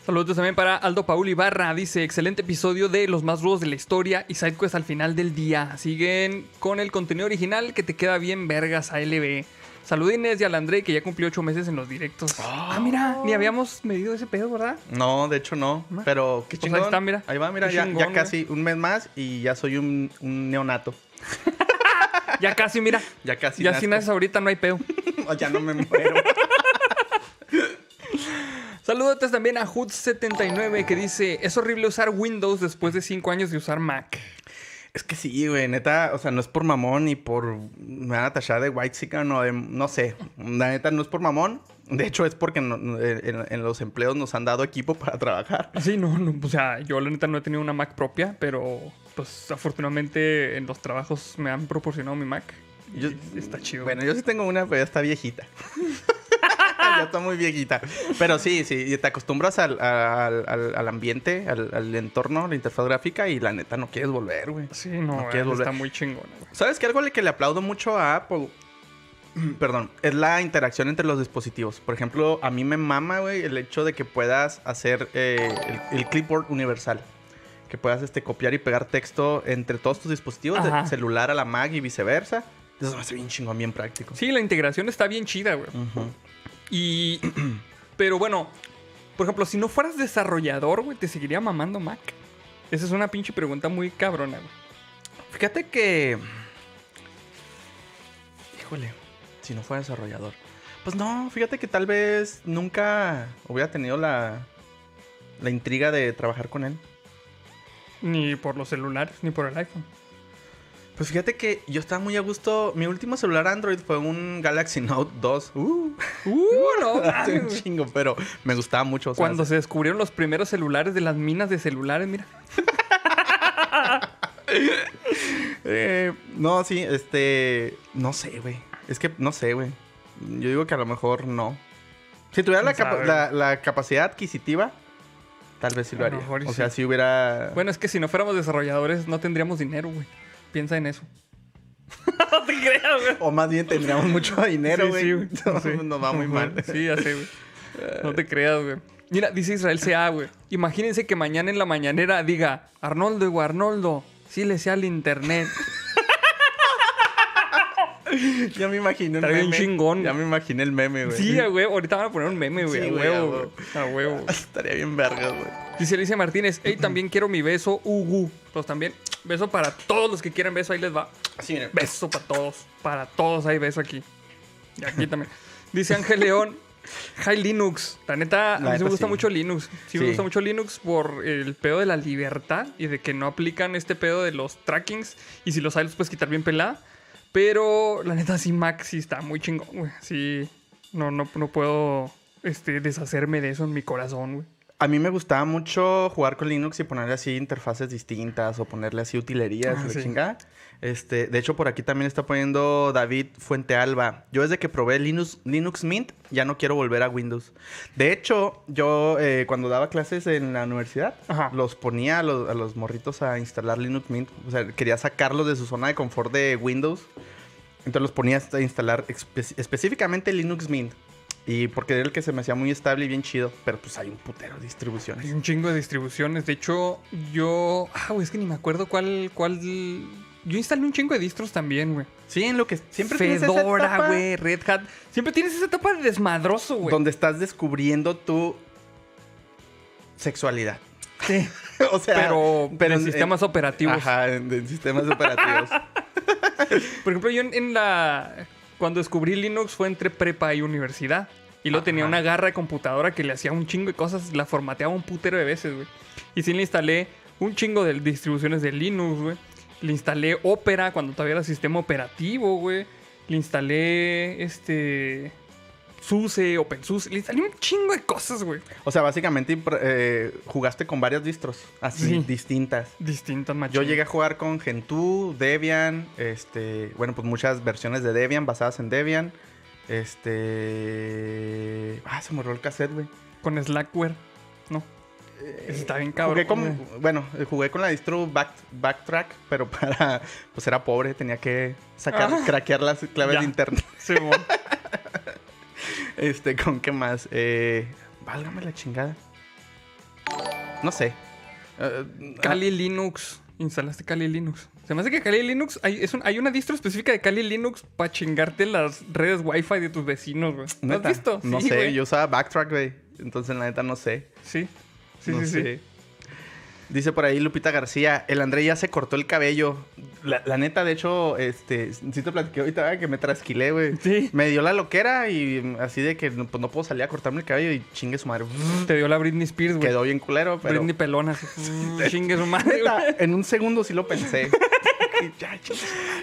S1: Saludos también para Aldo Paul Ibarra. Dice, excelente episodio de los más rudos de la historia y SideQuest al final del día. Siguen con el contenido original que te queda bien vergas ALB. Saludines y al André que ya cumplió ocho meses en los directos. ah, mira, ni habíamos medido ese pedo, ¿verdad?
S2: No, de hecho no. Pero qué
S1: Pues ahí
S2: chingón.
S1: está, mira.
S2: Ahí va, mira, ya,
S1: chingón,
S2: casi un mes más y ya soy un, un neonato.
S1: Ya casi, mira.
S2: Ya casi.
S1: ya si
S2: nazco.
S1: naces ahorita no hay pedo.
S2: ya no me muero.
S1: Saludos también a Hood79 que dice: Es horrible usar Windows después de cinco años de usar Mac.
S2: es que sí, güey, neta, o sea, no es por mamón ni por. Me van a tachar de white chicken o de. No sé. La neta no es por mamón. De hecho, es porque no- no- en, en los empleos nos han dado equipo para trabajar.
S1: Sí, no, no, o sea, yo la neta no he tenido una Mac propia, pero pues afortunadamente en los trabajos me han proporcionado mi Mac.
S2: Yo-
S1: está chido.
S2: Bueno, yo sí tengo una, pero ya está viejita. ya está muy viejita. Pero sí, sí, y te acostumbras al, al- al- al ambiente, al, entorno, la interfaz gráfica y la neta no quieres volver, güey.
S1: sí, no,
S2: no quieres volver.
S1: está muy chingona, güey.
S2: ¿Sabes qué? Algo que le aplaudo mucho a Apple, perdón, es la interacción entre los dispositivos. Por ejemplo, a mí me mama, güey, el hecho de que puedas hacer eh, el, el clipboard universal. Que puedas este, copiar y pegar texto entre todos tus dispositivos,
S1: Ajá.
S2: de celular a la Mac y viceversa. Eso me hace bien chingón, bien práctico.
S1: Sí, la integración está bien chida, güey.
S2: Ujú.
S1: Y. Pero bueno, por ejemplo, si no fueras desarrollador, güey, ¿te seguiría mamando Mac? Esa es una pinche pregunta muy cabrona, güey.
S2: Fíjate que. Híjole, si no fuera desarrollador. Pues no, fíjate que tal vez nunca hubiera tenido la, la intriga de trabajar con él.
S1: Ni por los celulares, ni por el iPhone.
S2: Pues fíjate que yo estaba muy a gusto. Mi último celular Android fue un Galaxy Note 2. Uh,
S1: Uh, no,
S2: un chingo, pero me gustaba mucho.
S1: Cuando se descubrieron los primeros celulares de las minas de celulares, mira.
S2: eh, no, sí, este. No sé, güey. Es que no sé, güey. Yo digo que a lo mejor no. Si tuviera la,
S1: ¿Quién
S2: capa-
S1: sabe?
S2: la- la capacidad adquisitiva, tal vez sí lo haría. O
S1: sí.
S2: sea, si hubiera.
S1: Bueno, es que si no fuéramos desarrolladores, no tendríamos dinero, güey. Piensa en eso. no te creas, güey.
S2: O más bien tendríamos mucho dinero,
S1: Sí,
S2: güey.
S1: sí, güey.
S2: No,
S1: Sí.
S2: Nos va muy mal.
S1: Sí, ya sé, güey. No te creas, güey. Mira, dice Israel CA, güey. Imagínense que mañana en la mañanera diga, Arnoldo, güey, Arnoldo, sí le sea al internet.
S2: Ya me imaginé un
S1: Está bien
S2: meme.
S1: chingón,
S2: Ya me imaginé el meme, güey.
S1: Sí, a güey, ahorita van a poner un meme, güey.
S2: Sí,
S1: a huevo, güey. A huevo.
S2: Estaría bien vergas, güey.
S1: Dice Alicia Martínez, hey, también quiero mi beso, Ugu. Pues también, beso para todos los que quieran beso, ahí les va.
S2: Así, miren.
S1: Beso para todos. Para todos hay beso aquí. Y aquí también. Dice Ángel León. Hi Linux. La neta, a mí sí me gusta
S2: sí.
S1: mucho Linux. Sí, me gusta mucho Linux por el pedo de la libertad y de que no aplican este pedo de los trackings. Y si los hay, los puedes quitar bien pelada. Pero la neta, sí, Mac sí está muy chingón, güey. Sí, no, no, no puedo este, deshacerme de eso en mi corazón, güey.
S2: A mí me gustaba mucho jugar con Linux y ponerle así interfaces distintas o ponerle así utilerías,
S1: Ah,
S2: la
S1: sí.
S2: chingada. Este, de hecho, por aquí también está poniendo David Fuente Alba. Yo desde que probé Linux, Linux Mint ya no quiero volver a Windows. De hecho, yo eh, cuando daba clases en la universidad,
S1: Ajá.
S2: los ponía a los, a los morritos a instalar Linux Mint. O sea, quería sacarlos de su zona de confort de Windows. Entonces los ponía a instalar espe- específicamente Linux Mint. Y porque era el que se me hacía muy estable y bien chido. Pero pues hay un putero de distribuciones.
S1: Hay un chingo de distribuciones. De hecho, yo. Ah, güey, es que ni me acuerdo cuál. cuál... Yo instalé un chingo de distros también, güey.
S2: Sí, en lo que siempre tienes esa
S1: Fedora, güey, Red Hat. Siempre tienes esa etapa de desmadroso, güey.
S2: Donde estás descubriendo tu sexualidad.
S1: Sí.
S2: o sea,
S1: Pero,
S2: pero
S1: en
S2: en-
S1: sistemas operativos.
S2: Ajá, en, en sistemas operativos.
S1: Por ejemplo, yo en, en la. Cuando descubrí Linux fue entre prepa y universidad. Y luego tenía una garra de computadora que le hacía un chingo de cosas, la formateaba un putero de veces, güey. Y sí le instalé un chingo de distribuciones de Linux, güey. Le instalé Opera cuando todavía era sistema operativo, güey. Le instalé este. SUSE, OpenSUSE. Le instalé un chingo de cosas, güey.
S2: O sea, básicamente eh, jugaste con varias distros, así,
S1: Sí.
S2: distintas.
S1: Distintas, macho.
S2: Yo llegué a jugar con Gentoo, Debian, este, bueno, pues muchas versiones de Debian basadas en Debian. Este, ah, se me el cassette, güey.
S1: Con Slackware. No. Ese está bien cabrón.
S2: Jugué con, bueno, eh, jugué con la distro back, Backtrack, pero para, pues era pobre, tenía que sacar,
S1: Ah.
S2: craquear las claves
S1: Ya.
S2: de internet.
S1: Simón.
S2: Este, ¿con qué más? Eh, válgame la chingada. No sé. Eh,
S1: Kali Linux. instalaste Kali Linux. Se me hace que Kali Linux, hay, es un- hay una distro específica de Kali Linux para chingarte las redes Wi-Fi de tus vecinos, güey. ¿Lo has visto?
S2: No
S1: Sí,
S2: sé, yo usaba Backtrack, güey. Entonces, la neta, no sé.
S1: Sí. Sí,
S2: No
S1: sí,
S2: sé.
S1: sí.
S2: Dice por ahí Lupita García, el André ya se cortó el cabello. La, la neta, de hecho, este, sí te platiqué ahorita ¿verdad? que me trasquilé, güey.
S1: Sí.
S2: Me dio la loquera y así de que no, pues, no puedo salir a cortarme el cabello y chingue su madre.
S1: Te dio la Britney Spears, güey.
S2: Quedó bien culero, pero...
S1: Britney pelona. Chingue su madre,
S2: Neta, en un segundo sí lo pensé. Ya, su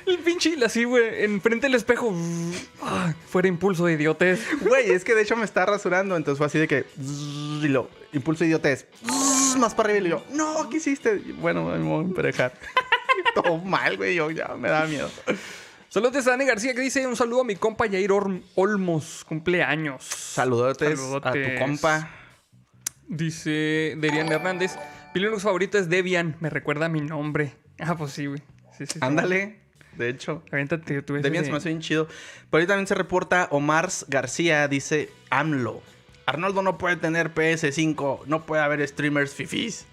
S1: El pinche así, güey, enfrente del espejo. Ah, fuera impulso de idiotez.
S2: Güey, es que de hecho me está rasurando, entonces fue así de que. Y lo, impulso idiotez. Más para arriba y yo, no, ¿qué hiciste? Y bueno, me voy a emparejar. Todo mal, güey, yo ya me da miedo.
S1: Saludos de Dani García que dice un saludo a mi compa Jair Olmos, cumpleaños.
S2: Saludotes, a tu compa.
S1: Dice Derian Hernández, mi Linux favorito es Debian, me recuerda a mi nombre. Ah, pues sí, güey. Sí, sí, sí.
S2: Ándale, de hecho.
S1: Aviéntate tú
S2: se me hace bien chido. Por ahí también se reporta Omar García, dice AMLO. Arnoldo no puede tener PS5, no puede haber streamers fifís.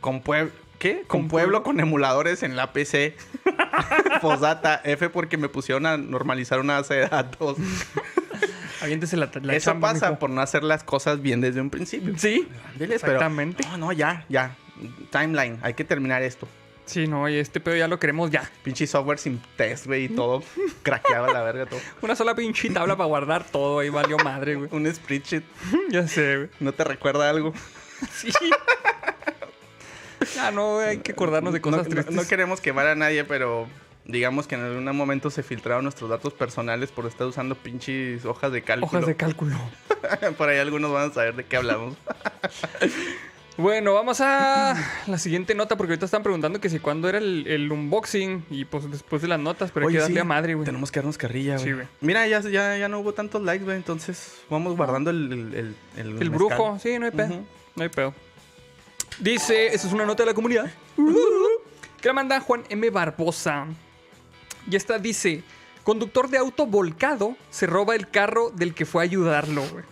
S2: Con pueblo. ¿Qué? Con
S1: Con
S2: pueblo con emuladores en la PC. Posdata, F porque me pusieron a normalizar una base de datos.
S1: Aviéntese la, la
S2: Eso
S1: chamba,
S2: pasa
S1: mijo.
S2: por no hacer las cosas bien desde un principio.
S1: Sí,
S2: Diles, pero- no, no, ya, ya. Timeline, hay que terminar esto.
S1: Sí, no, y este pedo ya lo queremos ya.
S2: Pinche software sin test, güey, y todo craqueado a la verga, todo.
S1: Una sola pinche tabla para guardar todo, ahí valió madre, güey.
S2: Un spreadsheet,
S1: ya sé, güey.
S2: ¿no te recuerda algo?
S1: Sí. ya no, hay que acordarnos de
S2: No-
S1: cosas
S2: no,
S1: tristes.
S2: no queremos quemar a nadie, pero digamos que en algún momento se filtraron nuestros datos personales por estar usando pinches hojas de cálculo.
S1: Hojas de cálculo.
S2: por ahí algunos van a saber de qué hablamos.
S1: Bueno, vamos a la siguiente nota porque ahorita están preguntando que si cuándo era el, el unboxing y pues después de las notas, pero hay que darle
S2: sí,
S1: a madre, güey.
S2: Tenemos que darnos carrilla, güey.
S1: Sí, güey.
S2: Mira, ya, ya, ya no hubo tantos likes, güey. Entonces vamos guardando el... El, el,
S1: brujo, sí, no hay pedo. No hay pedo. Dice, esta es una nota de la comunidad. Que la manda Juan M. Barbosa. Y esta dice: Conductor de auto volcado se roba el carro del que fue a ayudarlo, güey.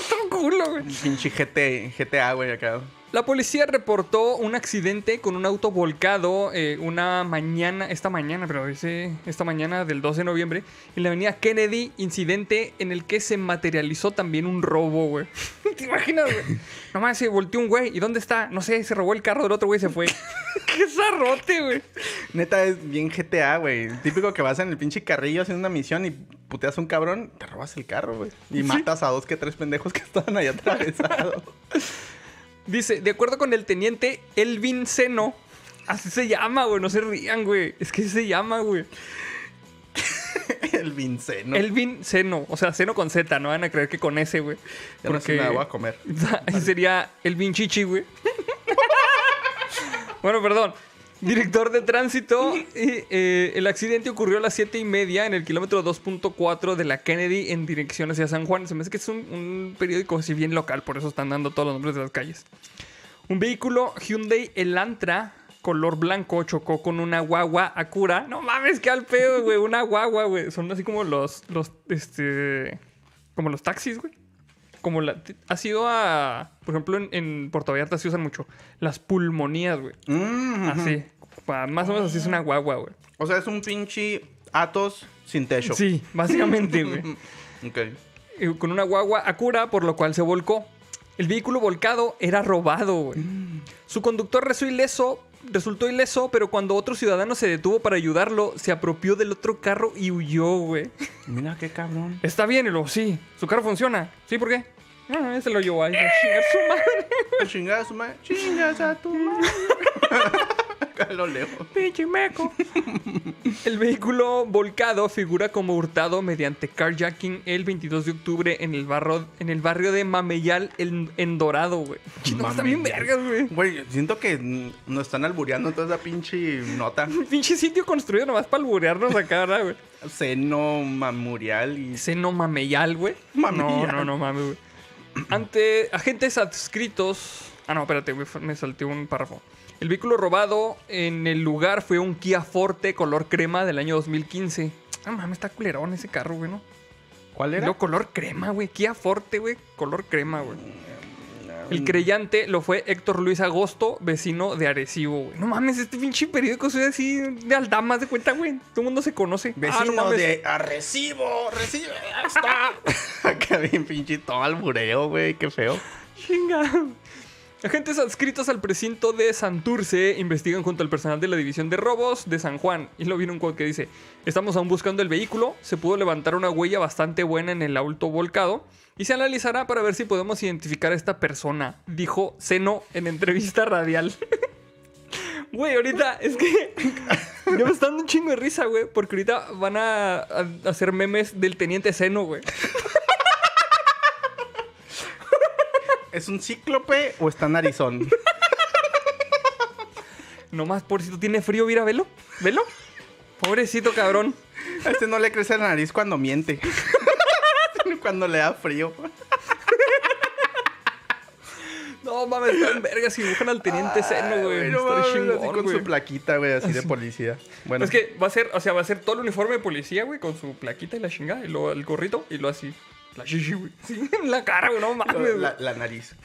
S1: Culo, güey.
S2: Pinche GT, GTA, güey, acá.
S1: La policía reportó un accidente con un auto volcado eh, una mañana, esta mañana, pero dice esta mañana del 12 de noviembre, en la avenida Kennedy, incidente en el que se materializó también un robo, güey. ¿Te imaginas, güey? Nomás se volteó un güey, ¿y dónde está? No sé, se robó el carro del otro güey y se fue. ¡Qué zarrote, güey!
S2: Neta, es bien GTA, güey. Típico que vas en el pinche carrillo haciendo una misión y puteas a un cabrón, te robas el carro, güey. Y matas a dos que tres pendejos que estaban ahí atravesados.
S1: Dice, de acuerdo con el teniente Elvin Seno, así se llama, güey, no se rían, güey. Es que así se llama, güey.
S2: el Vinceno.
S1: Elvin Seno, o sea, Seno con Z, no van a creer que con S, güey.
S2: Ya no sé, la voy a comer.
S1: Ahí sería Elvin Chichi, güey. Bueno, perdón. Director de tránsito. eh, el accidente ocurrió a las 7 y media en el kilómetro 2.4 de la Kennedy en dirección hacia San Juan. Se me hace que es un, un periódico así bien local, por eso están dando todos los nombres de las calles. Un vehículo Hyundai Elantra color blanco chocó con una guagua Acura. No mames, qué al pedo, güey. Una guagua, güey. Son así como los, los, este, como los taxis, güey. Como la, ha sido a, por ejemplo, en, en Puerto Vallarta se usan mucho las pulmonías, güey.
S2: Mm.
S1: Así. Pa- Más o menos así es una guagua, güey.
S2: O sea, es un pinche Atos sin techo.
S1: Sí, básicamente, güey.
S2: Ok.
S1: Con una guagua Acura, por lo cual se volcó. El vehículo volcado era robado, güey. Su conductor resultó ileso, resultó ileso, pero cuando otro ciudadano se detuvo para ayudarlo, se apropió del otro carro y huyó, güey.
S2: Mira qué cabrón.
S1: Está bien, y luego, sí. ¿Su carro funciona? ¿Sí? ¿Por qué? Ah, ese lo llevó ahí. a chingar su madre.
S2: Chingas a su madre. Chingas a tu madre. Acá lo leo.
S1: Pinche meco. El vehículo volcado figura como hurtado mediante carjacking el 22 de octubre en el, barro, en el barrio de Mameyal, en, en Dorado, güey. Está bien vergas, güey.
S2: Güey, siento que nos están albureando toda esa pinche nota.
S1: Pinche sitio construido nomás para alburearnos acá, ¿verdad, güey?
S2: Seno mamurial y...
S1: Seno Mameyal, güey. No, no, no mames, güey. Ante agentes adscritos. Ah, no, espérate, me salté un párrafo. El vehículo robado en el lugar fue un Kia Forte color crema del año 2015. Ah, mames, está culerón ese carro, güey, ¿no?
S2: ¿Cuál era?
S1: luego color crema, güey. Kia Forte, güey. Color crema, güey. El creyente lo fue Héctor Luis Agosto, vecino de Arecibo, güey. No mames, este pinche periódico soy así de aldamas de cuenta, güey. Todo el mundo se conoce.
S2: Vecino
S1: Ah, no mames.
S2: de Arrecibo, recibe, está. Acá bien pinche todo albureo, güey, qué feo.
S1: Chinga. Agentes adscritos al precinto de Santurce investigan junto al personal de la División de Robos de San Juan. Y lo viene un quote que dice: Estamos aún buscando el vehículo. Se pudo levantar una huella bastante buena en el auto volcado. Y se analizará para ver si podemos identificar a esta persona. Dijo Seno en entrevista radial. Güey, ahorita es que. Yo me está dando un chingo de risa, güey. Porque ahorita van a, a hacer memes del teniente Seno, güey.
S2: ¿Es un cíclope o está narizón?
S1: Nomás por si tú tiene frío, mira, velo. Velo. Pobrecito cabrón.
S2: A este no le crece la nariz cuando miente. cuando le da frío.
S1: No mames, están vergas y dibujan al teniente Seno, güey.
S2: No así con
S1: güey.
S2: su plaquita, güey, así de policía. Bueno,
S1: Es que va a ser, o sea, va a ser todo el uniforme de policía, güey, con su plaquita y la chingada, y luego el gorrito, y lo así. La shishi, güey. Sí, en la cara, güey, no mames.
S2: la, la nariz.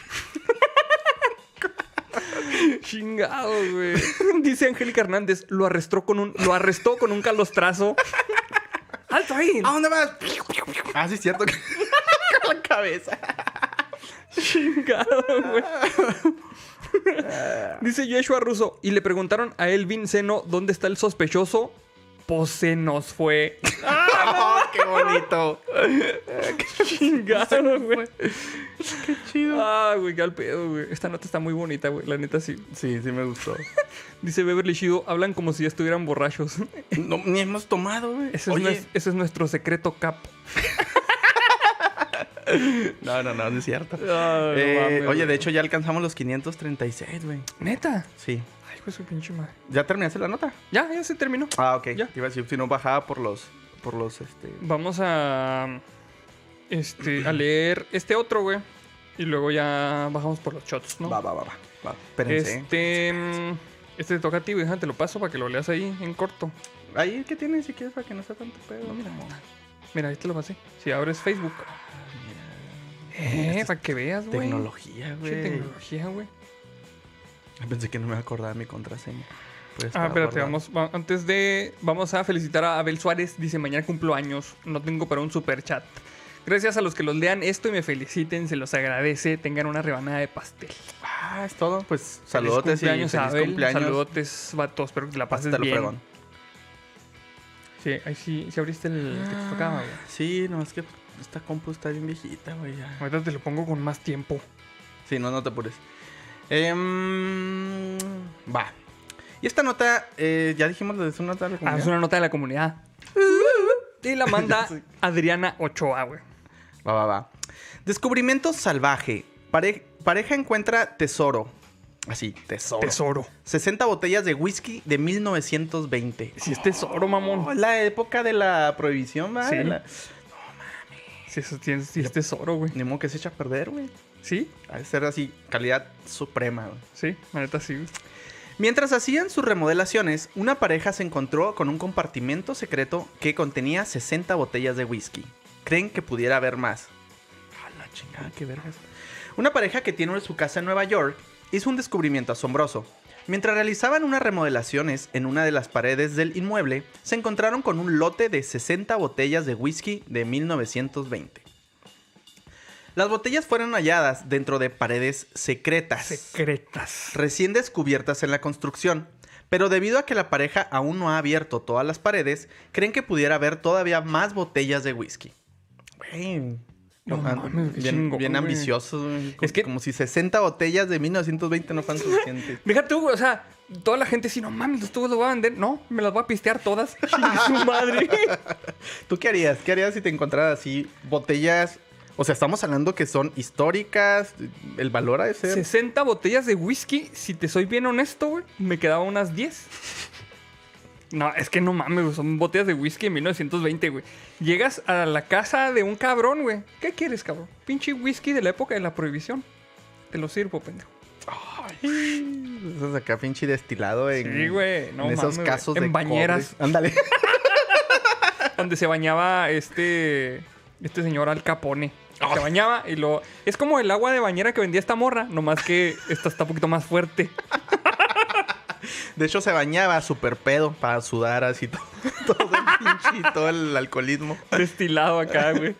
S1: Chingado, güey. Dice Angélica Hernández, lo arrestó con un, lo arrestó con un calostrazo. ¡Alto ahí!
S2: ¿A dónde vas? Ah, sí, es cierto. con la cabeza.
S1: Chingado, güey. Dice Joshua Russo. Y le preguntaron a Elvin Seno dónde está el sospechoso. Pues se nos fue.
S2: Oh, ¡Qué bonito!
S1: Chingado, güey.
S2: ¡Qué chido!
S1: Ah, güey, qué al pedo, güey. Esta nota está muy bonita, güey. La neta sí.
S2: Sí, sí me gustó.
S1: Dice Beverly Shido, hablan como si ya estuvieran borrachos.
S2: No, ni hemos tomado, güey.
S1: Ese es, ese nuestro secreto cap.
S2: no, no, no, no es cierto.
S1: Ah, no
S2: Eh,
S1: mames,
S2: oye, de hecho ya alcanzamos los 536, güey.
S1: Neta.
S2: Sí.
S1: Ay, su pinche madre.
S2: ¿Ya terminaste la nota?
S1: Ya, ya se terminó.
S2: Ah, ok.
S1: Ya.
S2: Te iba a decir, si no bajaba por los, por los, este...
S1: Vamos a. Este, a leer este otro, güey. Y luego ya bajamos por los shots, ¿no?
S2: Va, va, va, va. va. Espérense. ¿eh?
S1: Este. mm, Este te toca a ti, güey. Déjame, Te lo paso para que lo leas ahí en corto.
S2: Ahí, ¿qué tienes si quieres para que no sea tanto pedo?
S1: No, mira, Mira, ahí te lo pasé. Si abres Facebook. Eh, para que veas, güey.
S2: Tecnología, güey.
S1: tecnología, güey.
S2: Pensé que no me acordaba mi contraseña. Pues
S1: Ah, espérate, vamos, va- antes de, vamos a felicitar a Abel Suárez. Dice, mañana cumplo años, no tengo para un super chat. Gracias a los que los lean esto y me feliciten, se los agradece. Tengan una rebanada de pastel.
S2: Ah, es todo. Pues saludotes y
S1: cumpleaños
S2: feliz
S1: Abel.
S2: cumpleaños.
S1: Saludotes, vatos. Espero que te la pases
S2: Hasta lo
S1: bien.
S2: fregón.
S1: Sí, ahí sí, sí abriste el que te tocaba, güey.
S2: Sí, nomás que esta compu está bien viejita, güey.
S1: Ahorita te lo pongo con más tiempo.
S2: Sí, no, no te apures. Em, va. Y esta nota, eh, ya dijimos de su nota de la
S1: Ah,
S2: comunidad.
S1: es una nota de la comunidad. Y la manda Adriana Ochoa, güey.
S2: Va, va, va. Descubrimiento salvaje. Pare- pareja encuentra tesoro. Así, tesoro.
S1: Tesoro.
S2: 60 botellas de whisky de 1920.
S1: Si es tesoro,
S2: Oh,
S1: mamón.
S2: la época de la prohibición, ¿va?
S1: Sí.
S2: La-
S1: Si eso tienes, si es tesoro, güey.
S2: Ni modo que se echa a perder, güey.
S1: ¿Sí?
S2: Ha de ser así, calidad suprema, güey.
S1: Sí, la neta sí, güey.
S2: Mientras hacían sus remodelaciones, una pareja se encontró con un compartimento secreto que contenía 60 botellas de whisky. Creen que pudiera haber más. A la chingada, qué vergas. Una pareja que tiene su casa en Nueva York hizo un descubrimiento asombroso. Mientras realizaban unas remodelaciones en una de las paredes del inmueble, se encontraron con un lote de 60 botellas de whisky de 1920. Las botellas fueron halladas dentro de paredes secretas
S1: Secretas.
S2: recién descubiertas en la construcción. Pero debido a que la pareja aún no ha abierto todas las paredes, creen que pudiera haber todavía más botellas de whisky. Güey,
S1: No mames,
S2: bien,
S1: chingón,
S2: bien
S1: güey. Es que-
S2: Como si 60 botellas de 1920 no fueran suficientes.
S1: Deja tú, o sea, toda la gente sí, no mames, los tubos los voy a vender. No, me las voy a pistear todas. Su madre.
S2: ¿Tú qué harías? ¿Qué harías si te encontraras así botellas? O sea, estamos hablando que son históricas. El valor ha de ser.
S1: 60 botellas de whisky, si te soy bien honesto, güey, me quedaba unas 10. No, es que no mames, güey, son botellas de whisky en 1920, güey. Llegas a la casa de un cabrón, güey. ¿Qué quieres, cabrón? Pinche whisky de la época de la prohibición. Te lo sirvo, pendejo.
S2: Eso es acá pinche destilado en,
S1: Sí, güey, no
S2: en esos
S1: mames, güey.
S2: casos
S1: En
S2: de
S1: bañeras.
S2: cobre. Ándale.
S1: Donde se bañaba este. Este señor Al Capone. Se bañaba y lo... Es como el agua de bañera que vendía esta morra, nomás que esta está un poquito más fuerte.
S2: De hecho, se bañaba súper pedo para sudar así todo, todo el pinche, todo el alcoholismo.
S1: Destilado acá, güey.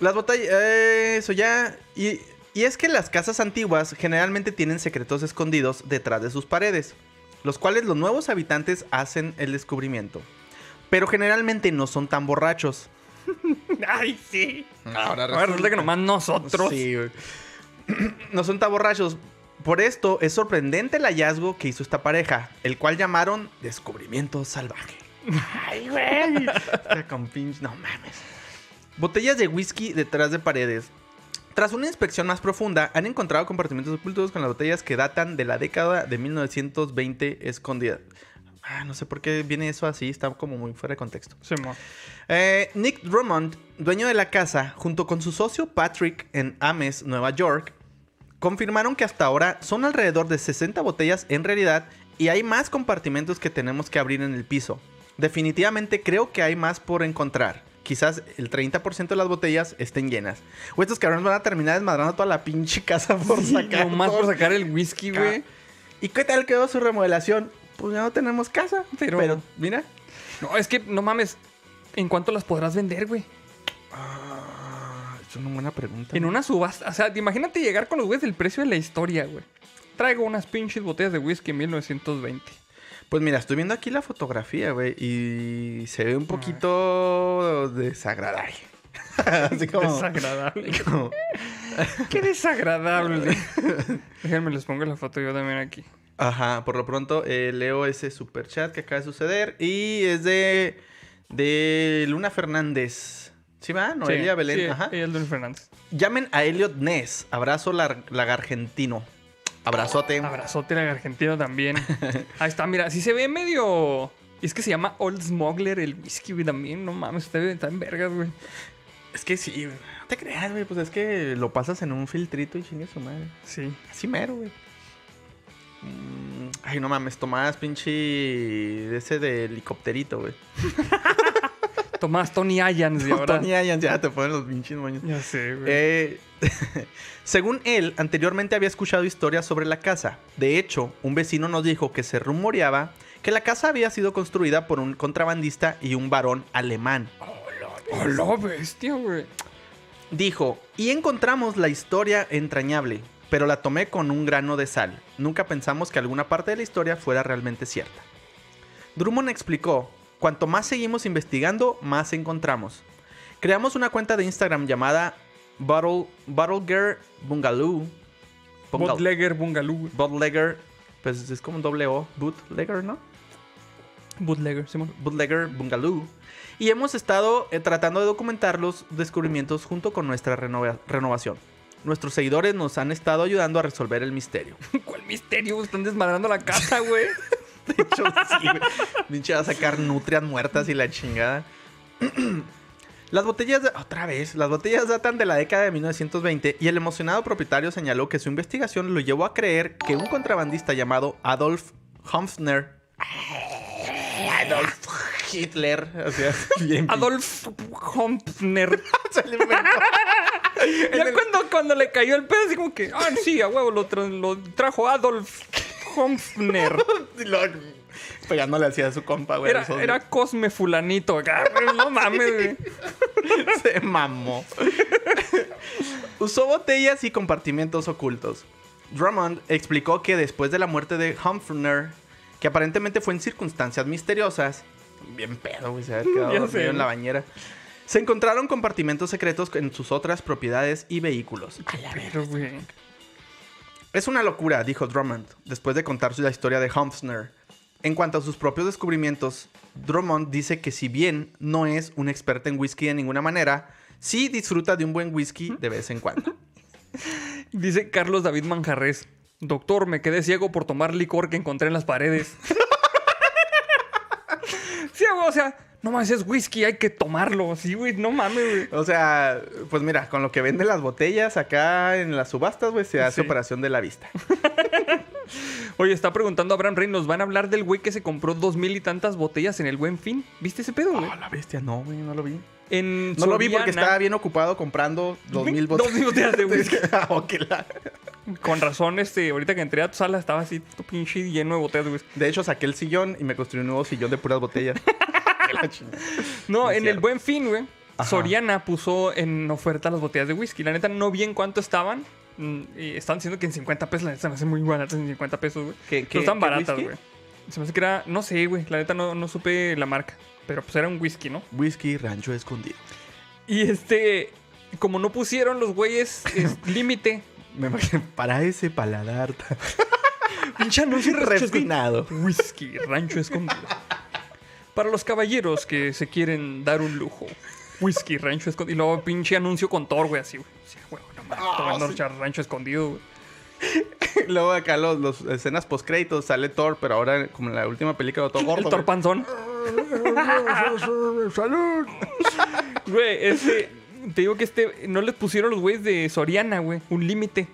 S2: Las botellas, eh, eso ya. Y, y es que las casas antiguas generalmente tienen secretos escondidos detrás de sus paredes, los cuales los nuevos habitantes hacen el descubrimiento. Pero generalmente no son tan borrachos.
S1: Ay, sí.
S2: Ahora
S1: Ahora resulta que nomás nosotros.
S2: Sí, güey. No son tan borrachos. Por esto es sorprendente el hallazgo que hizo esta pareja, el cual llamaron descubrimiento salvaje.
S1: Ay, güey.
S2: Con no mames. Botellas de whisky detrás de paredes. Tras una inspección más profunda, han encontrado compartimentos ocultos con las botellas que datan de la década de 1920 escondidas. Ah, no sé por qué viene eso así, está como muy fuera de contexto. Eh, Nick Drummond, dueño de la casa, junto con su socio Patrick en Ames, Nueva York, confirmaron que hasta ahora son alrededor de 60 botellas en realidad y hay más compartimentos que tenemos que abrir en el piso. Definitivamente creo que hay más por encontrar. Quizás el 30% de las botellas estén llenas. O estos cabrones van a terminar desmadrando toda la pinche casa por sacar.
S1: Nomás por sacar el whisky, güey.
S2: ¿Y qué tal quedó su remodelación? Pues ya no tenemos casa.
S1: Pero-
S2: Pero, mira.
S1: No, es que, no mames. ¿En cuánto las podrás vender, güey?
S2: Ah, es una buena pregunta.
S1: En una subasta. O sea, imagínate llegar con los güeyes del precio de la historia, güey. Traigo unas pinches botellas de whisky en 1920.
S2: Pues mira, estoy viendo aquí la fotografía, güey, y se ve un poquito desagradable. Así como...
S1: Desagradable.
S2: como-
S1: Qué desagradable. Déjenme les pongo la foto yo también aquí.
S2: Ajá, por lo pronto eh, leo ese super chat que acaba de suceder y es de, de Luna Fernández. ¿Sí va? Noelia
S1: Sí,
S2: Belén.
S1: sí,
S2: Ajá.
S1: es Luis Fernández.
S2: Llamen a Elliot Ness. Abrazo lar- lagargentino. Abrazote.
S1: Abrazote al argentino también. Ahí está, mira, sí se ve medio. Y es que se llama Old Smuggler el whisky, güey, también. No mames, está, está en vergas, güey.
S2: Es que sí, güey. No te creas, güey. Pues es que lo pasas en un filtrito y chingue su madre.
S1: Sí.
S2: Así mero, güey. Mm, Ay, no mames, Tomás, pinche. ese de helicópterito, güey.
S1: Tomás Tony Ayans de ahora.
S2: Tony Ayans, ya te ponen los pinches moños.
S1: Ya sé, güey.
S2: Eh, según él, anteriormente había escuchado historias sobre la casa. De hecho, un vecino nos dijo que se rumoreaba que la casa había sido construida por un contrabandista y un varón alemán.
S1: ¡Hola, bestia, güey!
S2: Dijo, y encontramos la historia entrañable, pero la tomé con un grano de sal. Nunca pensamos que alguna parte de la historia fuera realmente cierta. Drummond explicó, cuanto más seguimos investigando, más encontramos. Creamos una cuenta de Instagram llamada Bottle, Bottle Girl Bungaloo. Bungal-
S1: Bootlegger Bungaloo.
S2: Bootlegger, pues es como un doble O, bootlegger, ¿no?
S1: Bootlegger, Simón.
S2: Bootlegger Bungaloo. Y hemos estado eh, tratando de documentar los descubrimientos junto con nuestra renova- renovación. Nuestros seguidores nos han estado ayudando a resolver el misterio.
S1: ¿Cuál misterio? Están desmadrando la casa, güey.
S2: De hecho, sí, güey. Pinche va a sacar nutrias muertas y la chingada. Las botellas, de- otra vez, las botellas datan de la década de 1920 y el emocionado propietario señaló que su investigación lo llevó a creer que un contrabandista llamado Adolf Humfner, Adolf Hitler, o sea, bien
S1: Adolf Humpner. Ya cuando, cuando le cayó el pedo, así como que, ah, sí, a huevo, lo, tra- lo trajo Adolf Humpner.
S2: Y lo- pegándole así a su compa, güey.
S1: Era, Cosme Fulanito acá, No mames, güey.
S2: Se mamó. Usó botellas y compartimentos ocultos. Drummond explicó que después de la muerte de Humfner, que aparentemente fue en circunstancias misteriosas, bien pedo, güey, se había quedado dormido en la bañera, se encontraron compartimentos secretos en sus otras propiedades y vehículos.
S1: Pero, güey.
S2: Es una locura, dijo Drummond, después de contar la historia de Humfner. En cuanto a sus propios descubrimientos, Drummond dice que si bien no es un experto en whisky de ninguna manera, sí disfruta de un buen whisky de vez en cuando.
S1: Dice Carlos David Manjarres. Doctor, me quedé ciego por tomar licor que encontré en las paredes. sí, güey, o sea, no mames, es whisky, hay que tomarlo. Sí, güey, no mames, güey.
S2: O sea, pues mira, con lo que venden las botellas acá en las subastas, güey, se hace
S1: Sí.
S2: operación de la vista.
S1: Oye, está preguntando Abraham Rey, ¿nos van a hablar del güey que se compró dos mil y tantas botellas en el Buen Fin? ¿Viste ese pedo, güey?
S2: Oh, la bestia, no, güey, no lo vi.
S1: En
S2: No lo vi porque estaba bien ocupado comprando dos mil
S1: Dos
S2: botellas.
S1: mil botellas de whisky.
S2: Ah,
S1: Con razón, este, ahorita que entré a tu sala estaba así, todo pinche lleno de botellas de whisky.
S2: De hecho, saqué el sillón y me construí un nuevo sillón de puras botellas.
S1: No, en el buen fin, güey. Soriana puso en oferta las botellas de whisky. La neta, no vi en cuánto estaban. Mm, y estaban diciendo que en 50 pesos, la neta, se me hacen muy baratas en 50 pesos, güey.
S2: ¿Qué-
S1: Pero
S2: qué-
S1: están baratas, güey. Se me hace que era, no sé, güey. La neta, no, no supe la marca. Pero pues era un whisky, ¿no?
S2: Whisky Rancho Escondido.
S1: Y este, como no pusieron los güeyes es, límite,
S2: Me imagino, para ese paladar
S1: pinche anuncio
S2: refinado.
S1: Whisky, rancho escondido. Para los caballeros que se quieren dar un lujo. Whisky, rancho escondido. Y luego pinche anuncio con Thor, güey, así, güey. Sí, güey, no mames, tomando
S2: sí.
S1: rancho escondido, güey.
S2: Luego acá los, los escenas post créditos sale Thor, pero ahora como en la última película todo gordo.
S1: El Thor panzón.
S2: ¡Salud!
S1: Güey, este. Te digo que este. No les pusieron los güeyes de Soriana, güey. Un límite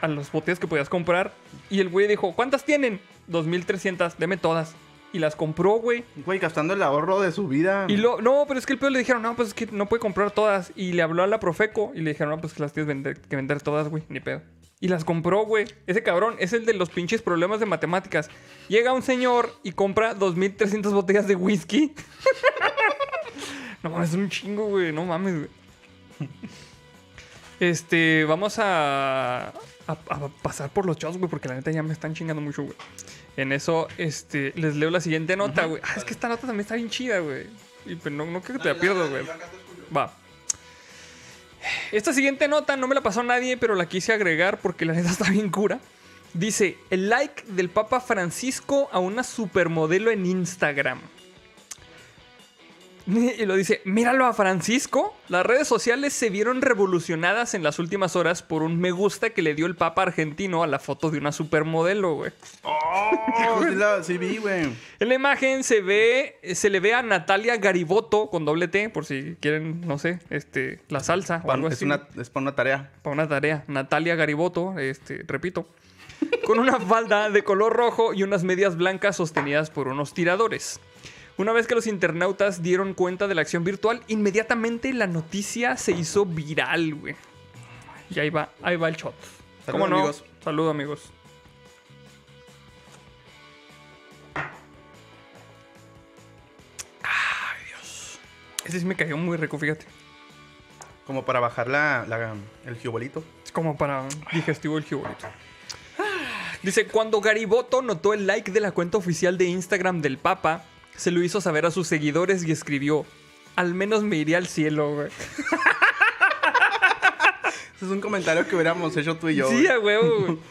S1: a las botellas que podías comprar. Y el güey dijo: ¿Cuántas tienen? 2300, deme todas. Y las compró, güey.
S2: Güey, gastando el ahorro de su vida.
S1: Y lo, no, pero es que el peor le dijeron, no, pues es que no puede comprar todas. Y le habló a la Profeco y le dijeron, no, pues que las tienes vender- que vender todas, güey, ni pedo. Y las compró, güey. Ese cabrón es el de los pinches problemas de matemáticas. Llega un señor y compra 2.300 botellas de whisky. no mames, es un chingo, güey. No mames, güey. Este, vamos a, a, a pasar por los shots, güey, porque la neta ya me están chingando mucho, güey. En eso, este, les leo la siguiente nota, güey. Ah, es que esta nota también está bien chida, güey. Y pues no, no creo que te la pierdas, güey. Va. Esta siguiente nota no me la pasó nadie, pero la quise agregar porque la neta está bien cura. Dice, el like del Papa Francisco a una supermodelo en Instagram. Y lo dice, míralo a Francisco. Las redes sociales se vieron revolucionadas en las últimas horas por un me gusta que le dio el Papa argentino a la foto de una supermodelo, güey.
S2: Oh, sí, la- sí vi, güey.
S1: En la imagen se ve, se le ve a Natalia Gariboto con doble T, por si quieren, no sé, este, la salsa o algo
S2: Es,
S1: así.
S2: una, es para una tarea.
S1: Para una tarea. Natalia Gariboto, este, repito. Con una falda de color rojo y unas medias blancas sostenidas por unos tiradores. Una vez que los internautas dieron cuenta de la acción virtual, inmediatamente la noticia se hizo viral, güey. Y ahí va, ahí va el shot.
S2: Salud,
S1: ¿Cómo no?
S2: amigos.
S1: Saludos, amigos. Ay, Dios. Ese sí me cayó muy rico, fíjate.
S2: Como para bajar la, la- el giubolito.
S1: Es como para digestivo el jibolito. Dice, cuando Gariboto notó el like de la cuenta oficial de Instagram del Papa, se lo hizo saber a sus seguidores y escribió, al menos me iré al cielo, güey.
S2: Ese es un comentario que hubiéramos hecho tú y yo.
S1: Sí, a huevo, güey.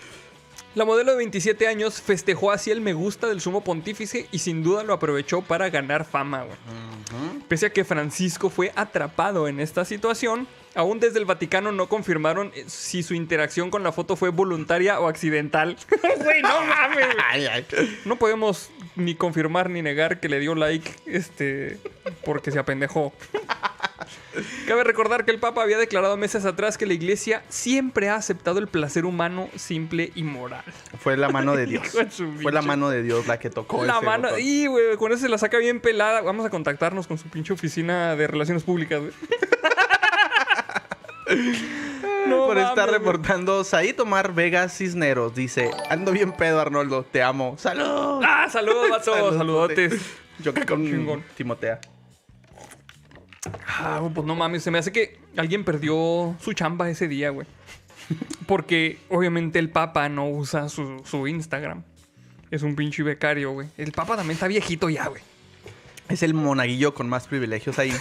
S1: La modelo de 27 años festejó así el me gusta del sumo pontífice y sin duda lo aprovechó para ganar fama, güey. Pese a que Francisco fue atrapado en esta situación, aún desde el Vaticano no confirmaron eh, si su interacción con la foto fue voluntaria o accidental. Güey, no mames. No podemos ni confirmar ni negar que le dio like este porque se apendejó. Cabe recordar que el Papa había declarado meses atrás que la Iglesia siempre ha aceptado el placer humano simple y moral.
S2: Fue la mano de Dios. Fue la mano de Dios la que tocó
S1: la
S2: ese
S1: mano.
S2: botón.
S1: Y, güey, con eso se la saca bien pelada. Vamos a contactarnos con su pinche oficina de relaciones públicas, güey. No
S2: Por estar
S1: mames,
S2: reportando Said Omar Vegas Cisneros. Dice, ando bien pedo, Arnoldo. Te amo. ¡Salud!
S1: Ah, saludos, vato.
S2: Saludote.
S1: Saludotes.
S2: Yo que con. Timotea.
S1: Ah, pues no mames, se me hace que alguien perdió su chamba ese día, güey. Porque obviamente el Papa no usa su, su Instagram. Es un pinche becario, güey. El Papa también está viejito ya, güey.
S2: Es el monaguillo con más privilegios ahí.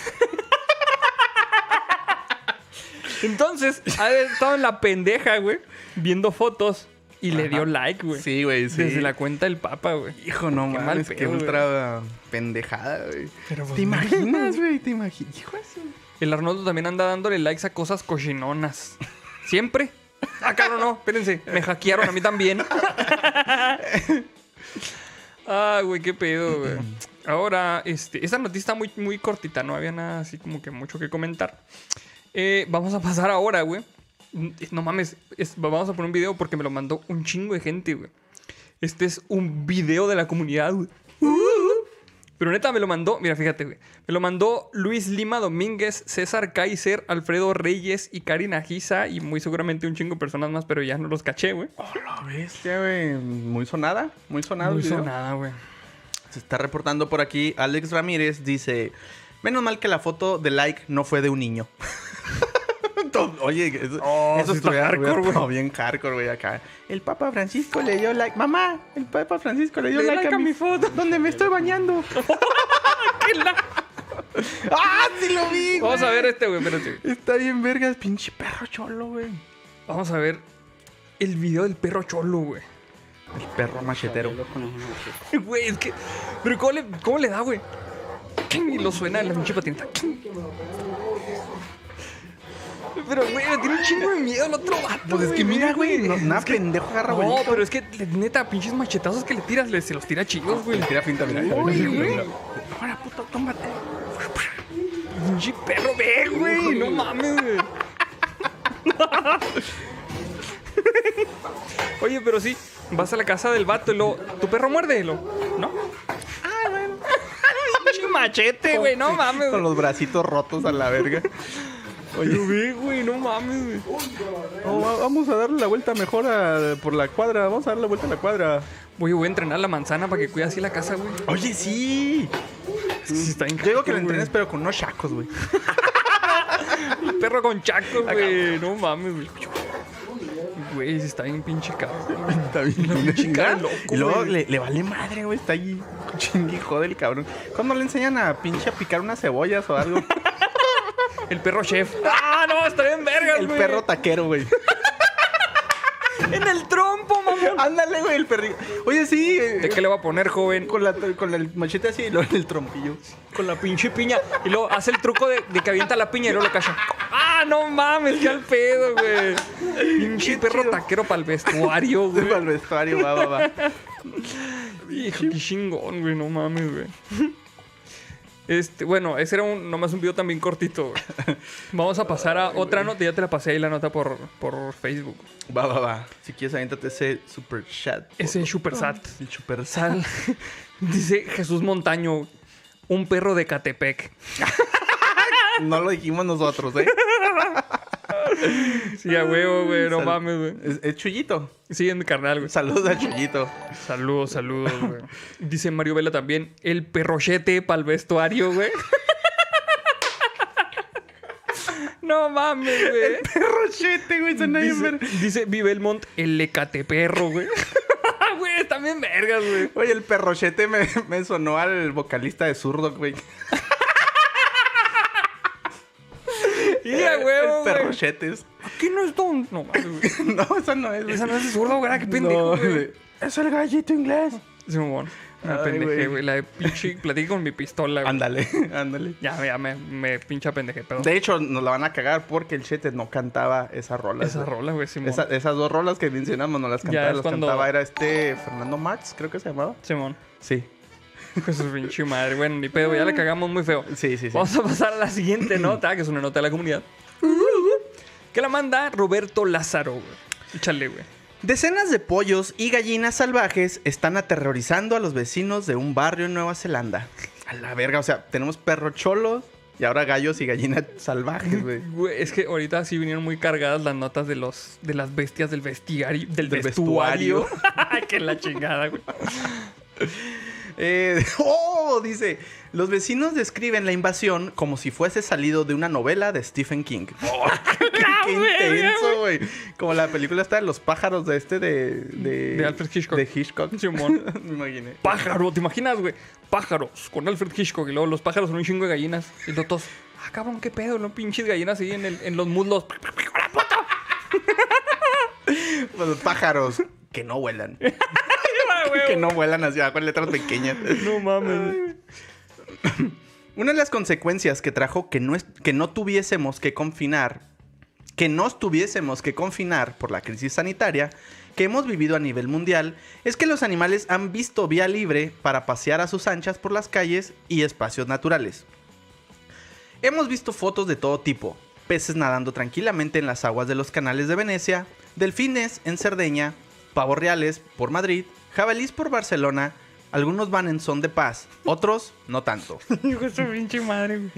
S1: Entonces, ha estado en la pendeja, güey, viendo fotos y le dio like, güey.
S2: Sí, güey, sí.
S1: Desde la cuenta del Papa, güey.
S2: Hijo, no
S1: Qué mal
S2: mames, qué
S1: pedo, güey.
S2: ultra pendejada, güey.
S1: Pero, pues,
S2: ¿Te imaginas, güey? ¿Te imaginas? Hijo de su-
S1: El Arnoldo también anda dándole likes a cosas cochinonas. ¿Siempre? Ah, claro, no. Espérense. Me hackearon a mí también. Ah, güey, qué pedo, güey. Ahora, este, esta noticia está muy, muy cortita. No había nada así como que mucho que comentar. Eh, vamos a pasar ahora, güey. No mames. es- vamos a poner un video porque me lo mandó un chingo de gente, güey. Este es un video de la comunidad, güey. Pero neta me lo mandó, mira, fíjate, güey. Me lo mandó Luis Lima Domínguez, César Kaiser, Alfredo Reyes y Karina Giza y muy seguramente un chingo de personas más, pero ya no los caché, güey.
S2: Oh, la bestia, güey. Muy sonada, muy sonada.
S1: No
S2: el
S1: hizo
S2: video.
S1: nada, güey.
S2: Se está reportando por aquí. Alex Ramírez dice: Menos mal que la foto de like no fue de un niño. Oye, eso,
S1: Oh,
S2: eso
S1: sí está
S2: estuviera-
S1: hardcore, güey.
S2: bien hardcore, güey, acá. El Papa Francisco le dio like. Mamá, el Papa Francisco le dio
S1: Le
S2: like, a, mi foto. Donde me estoy bañando. ¡Ah, sí lo vi!
S1: Vamos a ver este, güey, espérate.
S2: Está bien, vergas, pinche perro cholo, güey.
S1: Vamos a ver el video del perro cholo, güey.
S2: El perro machetero.
S1: Güey, es que. Pero ¿cómo le, cómo le da, güey? Y lo suena en la pinche patineta. Pero, güey, me tiene un chingo de miedo el otro vato.
S2: Pues es que mira, güey, no, nada
S1: Es que-
S2: pendejo agarra
S1: No,
S2: bonito.
S1: pero es que le- neta, pinches machetazos que le tiras, le, se los tira chidos, güey.
S2: Le tira finta, mira.
S1: Uy, güey.
S2: Ahora, puto, tómate.
S1: Pinche perro, ve, güey. No mames, güey. Oye, pero sí, vas a la casa del vato y luego, tu perro muérdelo, ¿no? Ah, bueno. Pinche machete, güey, no mames,
S2: Con los bracitos rotos a la verga.
S1: Oye, ve, güey, no mames, güey.
S2: Va- vamos a darle la vuelta mejor a- por la cuadra. Vamos a darle la vuelta a la cuadra.
S1: Oye, voy a entrenar la manzana para que cuide así la casa, güey.
S2: Oye, sí.
S1: Está
S2: Yo digo que lo entrenes, pero con unos chacos, güey.
S1: Perro con chaco, güey. No mames, güey. Güey, sí está bien pinche cabrón.
S2: Está bien chingada.
S1: loco,
S2: Y luego
S1: güey.
S2: le, le vale madre, güey. Está ahí chingui jode el cabrón. ¿Cuándo le enseñan a pinche a picar unas cebollas o algo?
S1: El perro chef. Ah, no, está bien vergas,
S2: el
S1: güey.
S2: perro taquero, güey.
S1: En el trompo, mamón.
S2: Ándale, güey, el perrito. Oye, sí. eh,
S1: ¿De qué le va a poner, joven?
S2: Con, la, con el machete así y luego en el trompillo.
S1: Con la pinche piña. Y luego hace el truco de, de que avienta la piña y luego lo cacha. ¡Ah, no mames! ¡Qué al pedo, güey! Pinche perro taquero para el vestuario, güey.
S2: Para el vestuario, va, va, va.
S1: Hijo, qué chingón, güey. No mames, güey. Este, bueno, ese era un, nomás un video también cortito, güey. Vamos a pasar a otra nota. Ya te la pasé ahí la nota por, por Facebook.
S2: Va, va, va. Si quieres, aviéntate ese super chat.
S1: Ese super sat.
S2: El super
S1: Sal. Dice Jesús Montaño. Un perro de Catepec.
S2: No lo dijimos nosotros, ¿eh?
S1: Sí, a huevo, güey. No
S2: Sal-
S1: mames, güey.
S2: Es, es Chuyito.
S1: Sí, en mi carnal, güey.
S2: Saludos a Chuyito.
S1: Saludos, saludos, güey. Dice Mario Vela también, el perrochete para el vestuario, güey. no mames, güey.
S2: Perrochete, güey. Bien
S1: Dice,
S2: ver-
S1: dice Vivelmont, el lecate perro, güey. Güey, también vergas, güey.
S2: Oye, el perrochete me, me sonó al vocalista de Zurdo, güey.
S1: Y a huevo, güey.
S2: perrochetes.
S1: Aquí no es don... No.
S2: No, esa no es.
S1: Esa no es zurdo, güey. Qué pendejo, güey.
S2: Es el gallito inglés.
S1: Sí, mamón. Me
S2: Ay,
S1: pendejé,
S2: güey.
S1: La de pinche... Platiqué con mi pistola, güey.
S2: Ándale, ándale.
S1: Ya, ya me, me pincha pendejé, perdón.
S2: De hecho, nos la van a cagar porque el Chete no cantaba esa rola.
S1: Esa
S2: güey.
S1: rola, güey, Simón.
S2: Esa- esas dos rolas que mencionamos no las
S1: Ya
S2: cantaba,
S1: es
S2: las
S1: cuando-
S2: cantaba era este Fernando Marx, creo que se llamaba.
S1: Simón.
S2: Sí.
S1: Pues su pinche madre. Bueno, ni pedo, ya le cagamos muy feo.
S2: Sí, sí, sí.
S1: Vamos a pasar a la siguiente nota, que es una nota de la comunidad. Que la manda Roberto Lázaro, güey. Échale, güey.
S2: Decenas de pollos y gallinas salvajes están aterrorizando a los vecinos de un barrio en Nueva Zelanda. A la verga, o sea, tenemos perros cholos y ahora gallos y gallinas salvajes, güey.
S1: Es que ahorita sí vinieron muy cargadas las notas de los de las bestias del vestiario del,
S2: Del
S1: vestuario. que la chingada, güey.
S2: Eh, oh, dice, los vecinos describen la invasión como si fuese salido de una novela de Stephen King. Oh, qué, qué intenso, güey. Como la película está de los pájaros de este de... De,
S1: De Alfred Hitchcock.
S2: De Hitchcock.
S1: Simón.
S2: Me imaginé.
S1: Pájaro, ¿te imaginas, güey? Pájaros con Alfred Hitchcock y luego los pájaros son un chingo de gallinas. Y los dos, ah, cabrón, qué pedo, no pinches gallinas ahí en, el- en los muslos.
S2: Pues los pájaros que no vuelan. Que no vuelan hacia abajo en letras pequeñas.
S1: No mames.
S2: Una de las consecuencias que trajo que no, es- que no tuviésemos que confinar, que nos tuviésemos que confinar por la crisis sanitaria que hemos vivido a nivel mundial, es que los animales han visto vía libre para pasear a sus anchas por las calles y espacios naturales. Hemos visto fotos de todo tipo, peces nadando tranquilamente en las aguas de los canales de Venecia, delfines en Cerdeña, pavos reales por Madrid, jabalís por Barcelona, algunos van en son de paz, otros no tanto.
S1: Madre, güey.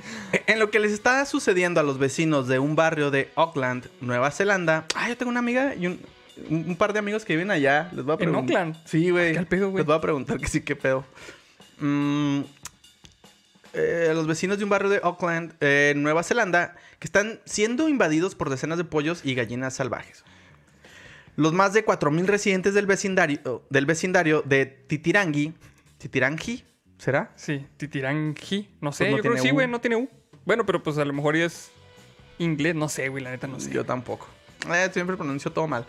S2: En lo que les está sucediendo a los vecinos de un barrio de Auckland, Nueva Zelanda. Ah, yo tengo una amiga y un, par de amigos que viven allá. Les voy a
S1: ¿En
S2: preguntar.
S1: Auckland?
S2: Sí, güey.
S1: ¿Qué al pedo, güey?
S2: Les voy a preguntar que sí, qué pedo. Mm, eh, los vecinos de un barrio de Auckland, eh, Nueva Zelanda, que están siendo invadidos por decenas de pollos y gallinas salvajes. Los más de 4.000 residentes del vecindario, del vecindario de Titirangi, Titirangi, ¿será?
S1: Sí, Titirangi. No sé,
S2: Pues no
S1: yo creo que sí, güey, no tiene U. Bueno, pero pues a lo mejor es inglés, no sé, güey, la neta no sé.
S2: Yo tampoco. Eh, siempre pronuncio todo mal.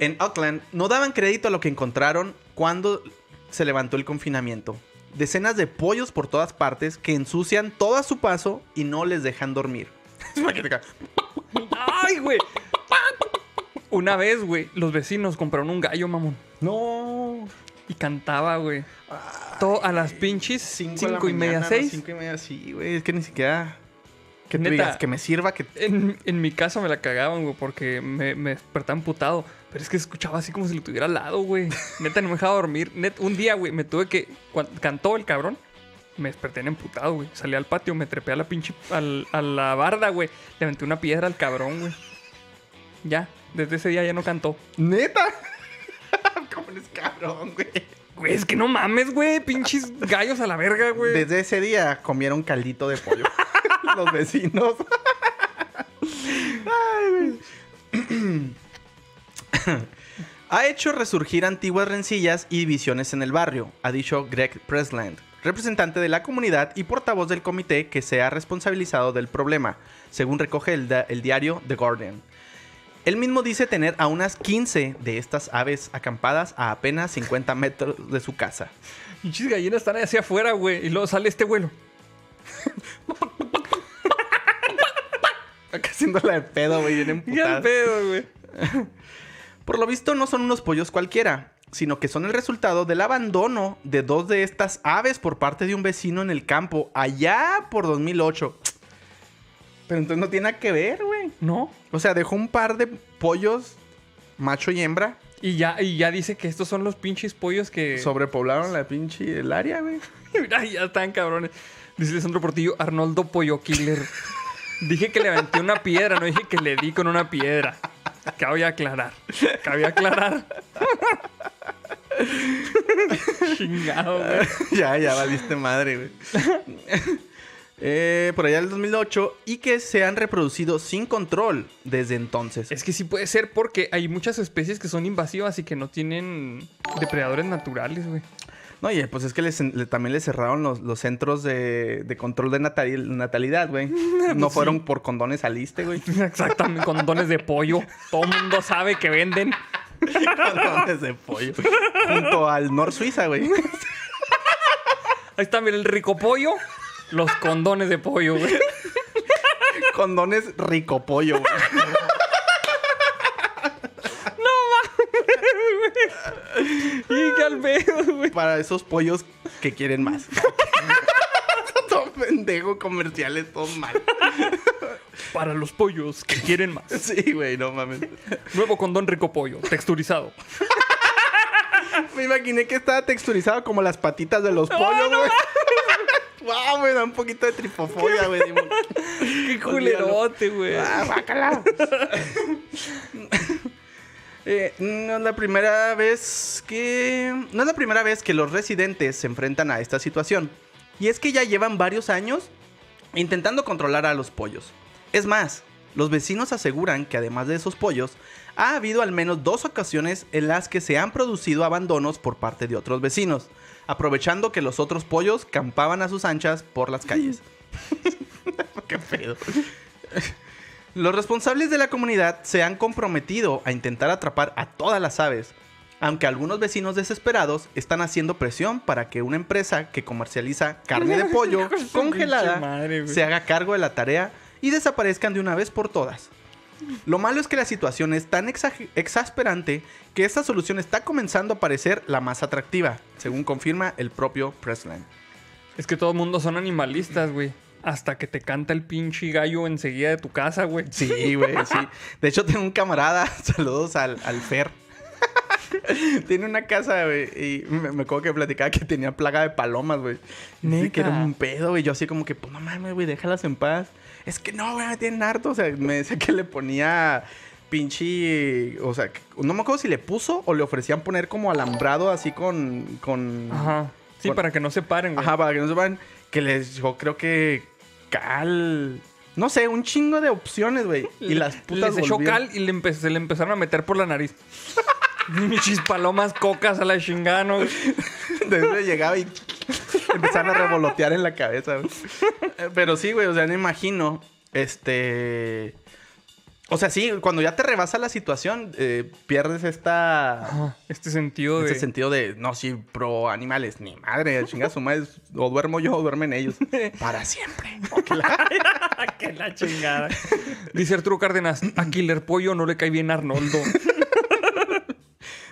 S2: En Auckland no daban crédito a lo que encontraron cuando se levantó el confinamiento. Decenas de pollos por todas partes que ensucian todo a su paso y no les dejan dormir.
S1: ¡Ay, güey! Una vez, güey, los vecinos compraron un gallo, mamón.
S2: No.
S1: Y cantaba, güey. Todo a las pinches
S2: Cinco,
S1: cinco,
S2: de la
S1: y media, seis.
S2: Cinco y media, sí, güey. Es que ni siquiera... Que
S1: Neta.
S2: digas, que me sirva, que...
S1: En, en mi casa me la cagaban, güey, porque me, me despertaba emputado. Pero es que escuchaba así como si lo tuviera al lado, güey. Neta, no me dejaba dormir. Net, un día, güey, me tuve que. Cuando cantó el cabrón, me desperté en emputado, güey. Salí al patio, me trepé a la pinche. al- a la barda, güey. Le aventé una piedra al cabrón, güey. Ya, desde ese día ya no cantó.
S2: ¿Neta? ¿Cómo eres cabrón, güey?
S1: Güey, es que no mames, güey. Pinches gallos a la verga, güey.
S2: Desde ese día comieron caldito de pollo. Los vecinos. Ay, güey. ha hecho resurgir antiguas rencillas y divisiones en el barrio, ha dicho Greg Presland, representante de la comunidad y portavoz del comité que se ha responsabilizado del problema, según recoge el, diario The Guardian. Él mismo dice tener a unas 15 de estas aves acampadas a apenas 50 metros de su casa.
S1: Pinches gallinas están hacia afuera, güey. Y luego sale este vuelo.
S2: Acá haciéndola de pedo, güey, bien
S1: Y al
S2: emputada.
S1: pedo, güey.
S2: Por lo visto no son unos pollos cualquiera, sino que son el resultado del abandono de dos de estas aves por parte de un vecino en el campo allá por 2008. Pero entonces no tiene nada que ver, güey.
S1: ¿No?
S2: O sea, dejó un par de pollos, macho y hembra,
S1: Y ya, y ya dice que estos son los pinches pollos que.
S2: sobrepoblaron la pinche el área, güey.
S1: Mira, ya están cabrones. Dice Alessandro Portillo, Arnoldo Pollo Killer. dije que le aventé una piedra, no dije que le di con una piedra. Cabe aclarar. Cabe aclarar. Chingado, güey.
S2: ya, ya valiste madre, güey. Eh, por allá del 2008 y que se han reproducido sin control desde entonces.
S1: Es que sí puede ser porque hay muchas especies que son invasivas y que no tienen depredadores naturales, güey.
S2: No, y pues es que les- le- también les cerraron los, los centros de, de control de natali- natalidad, güey. No fueron por condones saliste, güey.
S1: Exactamente, condones de pollo. Todo el mundo sabe que venden.
S2: condones de pollo. Junto al Nor Suiza, güey.
S1: Ahí está, mira, el rico pollo. Los condones de pollo, güey.
S2: Condones rico pollo, güey.
S1: Y qué al pedo, güey.
S2: Para esos pollos que quieren más. todo pendejo, comerciales, todo mal.
S1: Para los pollos que quieren más.
S2: Sí, güey, no mames.
S1: Nuevo condón rico pollo, texturizado.
S2: Me imaginé que estaba texturizado como las patitas de los pollos, güey. Wow, da un poquito de tripofobia, güey.
S1: Qué culerote, güey.
S2: Ah, guácala. Eh, no es la primera vez que. No es la primera vez que los residentes se enfrentan a esta situación. Y es que ya llevan varios años intentando controlar a los pollos. Es más, los vecinos aseguran que además de esos pollos, ha habido al menos dos ocasiones en las que se han producido abandonos por parte de otros vecinos, aprovechando que los otros pollos campaban a sus anchas por las calles. Qué pedo. Los responsables de la comunidad se han comprometido a intentar atrapar a todas las aves, aunque algunos vecinos desesperados están haciendo presión para que una empresa que comercializa carne de pollo congelada
S1: madre,
S2: se haga cargo de la tarea y desaparezcan de una vez por todas. Lo malo es que la situación es tan exasperante que esta solución está comenzando a parecer la más atractiva, según confirma el propio Pressland.
S1: Es que todo el mundo son animalistas, güey. Hasta que te canta el pinche gallo enseguida de tu casa, güey.
S2: Sí, güey, sí. De hecho, tengo un camarada, saludos al, al Fer. Tiene una casa, güey. Y me, me acuerdo que platicaba que tenía plaga de palomas, güey. Que era un pedo, güey. Yo así como que, pues no mames, güey, déjalas en paz. Es que no, güey, me tienen harto. O sea, me decía que le ponía pinche. O sea, no me acuerdo si le puso o le ofrecían poner como alambrado así con. con
S1: Ajá. Sí,
S2: Con-
S1: para que no se paren, güey.
S2: Ajá, para que no sepan que les yo creo que cal. No sé, un chingo de opciones, güey. Y las putas
S1: Les echó cal y le empe- se le empezaron a meter por la nariz. Michis palomas cocas a la chingada, ¿no?
S2: Después llegaba y empezaron a revolotear en la cabeza. güey. Eh, Pero sí, güey, o sea, me imagino, este... O sea, sí, cuando ya te rebasa la situación, eh, pierdes esta...
S1: Este sentido de...
S2: Este sentido de, no, sí, pro animales, ni madre, chinga su madre, o duermo yo o duermen ellos. Para siempre.
S1: que la chingada. Dice Arturo Cárdenas, a Killer Pollo no le cae bien Arnoldo.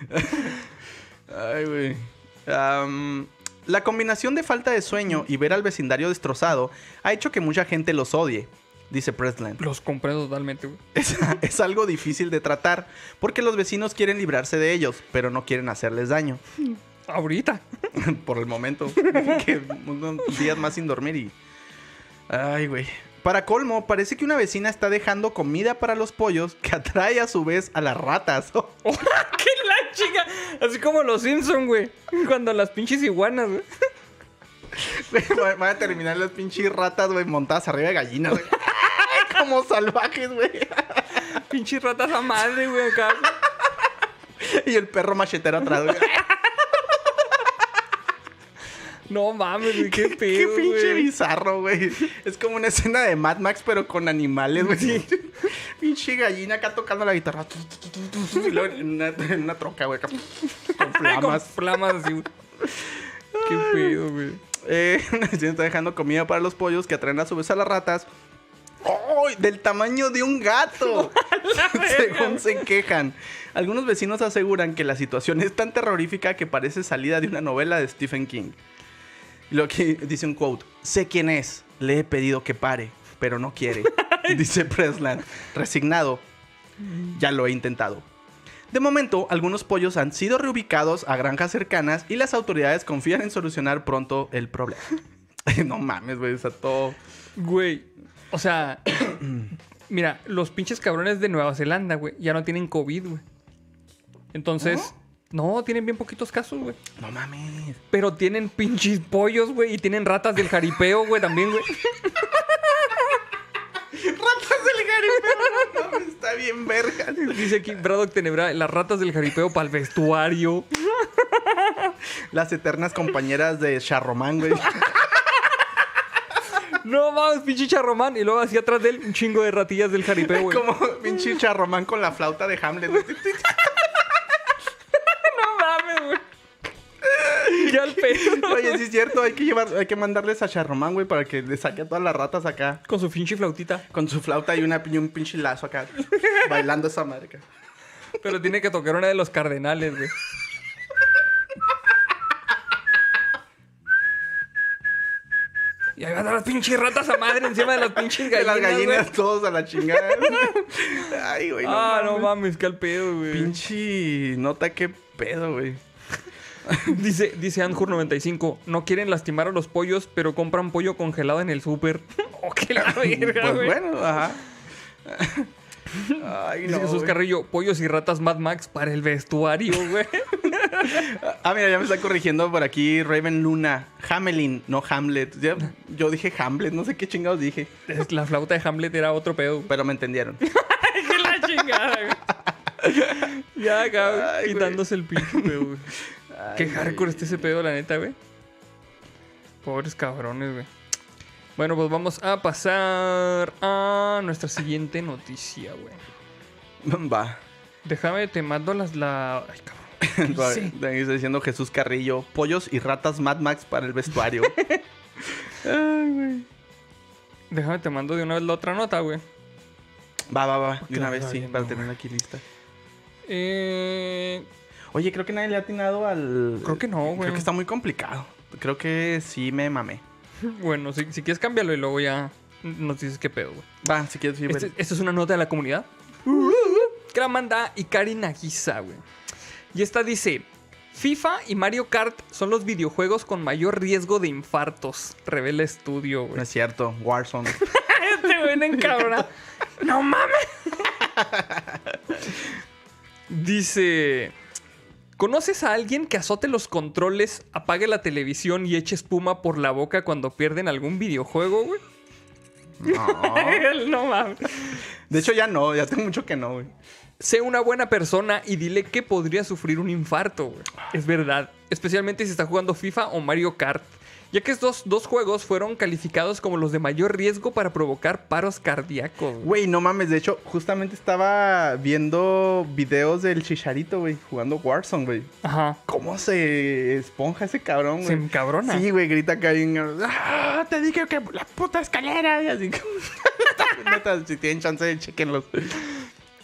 S2: Ay, güey. Am, la combinación de falta de sueño y ver al vecindario destrozado ha hecho que mucha gente los odie, dice Presland.
S1: Los comprendo totalmente, güey.
S2: Es, es algo difícil de tratar porque los vecinos quieren librarse de ellos, pero no quieren hacerles daño.
S1: Ahorita.
S2: Por el momento. que unos días más sin dormir y... Ay, güey. Para colmo, parece que una vecina está dejando comida para los pollos que atrae a su vez a las ratas.
S1: ¡Qué la chinga! Así como los Simpson, güey. Cuando las pinches iguanas, güey.
S2: Güey, va- Van a terminar las pinches ratas, güey, montadas arriba de gallinas, güey. Como salvajes, güey.
S1: Pinches ratas a madre, güey, acá.
S2: Y el perro machetero atrás, güey.
S1: No mames, güey, qué
S2: Qué
S1: pedo,
S2: pinche
S1: güey.
S2: bizarro, güey. Es como una escena de Mad Max, pero con animales, güey. pinche gallina acá tocando la guitarra. Y luego en una, en una troca, güey. acá, Con
S1: Con
S2: flamas.
S1: flamas así, güey. Qué pedo, güey.
S2: Eh, una está dejando comida para los pollos que atraen a su vez a las ratas. ¡Ay! del tamaño de un gato. Según se quejan. Algunos vecinos aseguran que la situación es tan terrorífica que parece salida de una novela de Stephen King. Lo que dice un quote: Sé quién es, le he pedido que pare, pero no quiere. dice Presland, resignado. Ya lo he intentado. De momento, algunos pollos han sido reubicados a granjas cercanas y las autoridades confían en solucionar pronto el problema. no mames, güey, está todo.
S1: Güey, o sea, mira, los pinches cabrones de Nueva Zelanda, güey, ya no tienen COVID, güey. Entonces, no, tienen bien poquitos casos, güey.
S2: No mames.
S1: Pero tienen pinches pollos, güey, y tienen ratas del jaripeo, güey, también, güey.
S2: Ratas del jaripeo, no está bien verga.
S1: Dice aquí Braddock Tenebra, las ratas del jaripeo para el vestuario.
S2: Las eternas compañeras de Charromán, güey.
S1: No mames, pinche charromán. Y luego así atrás de él, un chingo de ratillas del jaripeo, güey.
S2: Como pinche Charromán con la flauta de Hamlet. Oye, sí es cierto, hay que llevar, hay que mandarles a Charromán, güey, para que le saque a todas las ratas acá.
S1: Con su pinche flautita.
S2: Con su flauta y, una, y un pinche lazo acá. bailando esa madre acá.
S1: Pero tiene que tocar una de los cardenales, güey. Y ahí van a las pinches ratas a madre encima de las pinches
S2: De
S1: gallinas.
S2: las gallinas todos a la chingada. Ay, güey, no
S1: ah, no
S2: mames.
S1: que al pedo, güey.
S2: Pinche nota, qué pedo, güey.
S1: Dice, dice Anjur95, no quieren lastimar a los pollos, pero compran pollo congelado en el súper. oh, qué la verga,
S2: Pues
S1: güey.
S2: bueno, ajá. Ay,
S1: Dice Jesús
S2: güey.
S1: Carrillo, pollos y ratas Mad Max para el vestuario, güey.
S2: Ah, mira, ya me está corrigiendo por aquí Raven Luna. Hamelin, no Hamlet. Ya- yo dije Hamlet, no sé qué chingados dije.
S1: Es- La flauta de Hamlet era otro pedo.
S2: Pero me entendieron.
S1: ¡Qué la chingada, güey! Ya
S2: Ay, güey.
S1: quitándose el pinche pedo, güey. Qué hardcore está ese pedo, la neta, güey. Pobres cabrones, güey. Bueno, pues vamos a pasar a nuestra siguiente noticia, güey.
S2: Va.
S1: Déjame, te mando las... La... Ay, cabrón. Sí.
S2: está diciendo Jesús Carrillo. Pollos y ratas Mad Max para el vestuario. Ay, güey.
S1: Déjame, te mando de una vez la otra nota, güey.
S2: Va, va, va. De una vez sí, para
S1: no,
S2: tenerla aquí lista.
S1: Eh...
S2: Oye, creo que nadie le ha atinado al.
S1: Creo que no, güey.
S2: Creo que está muy complicado. Creo que sí me mamé.
S1: Bueno, si, si quieres cámbialo y luego ya nos dices qué pedo, güey.
S2: Va, si quieres, sí,
S1: Este-
S2: ven.
S1: Esta es una nota de la comunidad. Que la manda Ikari Nagisa, güey. Y esta dice: FIFA y Mario Kart son los videojuegos con mayor riesgo de infartos. Revela estudio,
S2: No
S1: güey.
S2: es cierto, Warzone.
S1: Este güey en cabrona. ¡No mames! Dice. ¿Conoces a alguien que azote los controles, apague la televisión y eche espuma por la boca cuando pierden algún videojuego, güey?
S2: No.
S1: no mames.
S2: De hecho, ya no, ya tengo mucho que no, güey.
S1: Sé una buena persona y dile que podría sufrir un infarto, güey. Es verdad. Especialmente si está jugando FIFA o Mario Kart. Ya que estos dos juegos fueron calificados como los de mayor riesgo para provocar paros cardíacos. güey.
S2: No mames, de hecho, justamente estaba viendo videos del Chicharito, güey, jugando Warzone, güey.
S1: Ajá.
S2: ¿Cómo se esponja ese cabrón,
S1: Se
S2: güey?
S1: encabrona.
S2: Sí, güey, grita acá bien. ¡Ah! Te dije que la puta escalera. Y así. Neta, si tienen chance, chequenlos.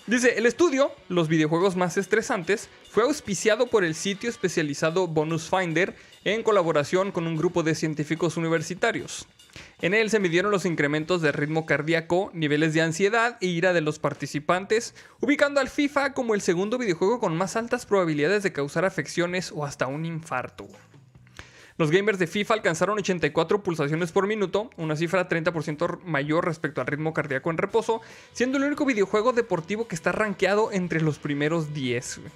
S1: Dice, el estudio, los videojuegos más estresantes, fue auspiciado por el sitio especializado Bonus Finder en colaboración con un grupo de científicos universitarios. En él se midieron los incrementos de ritmo cardíaco, niveles de ansiedad e ira de los participantes, ubicando al FIFA como el segundo videojuego con más altas probabilidades de causar afecciones o hasta un infarto. Los gamers de FIFA alcanzaron 84 pulsaciones por minuto, una cifra 30% mayor respecto al ritmo cardíaco en reposo, siendo el único videojuego deportivo que está rankeado entre los primeros 10. güey.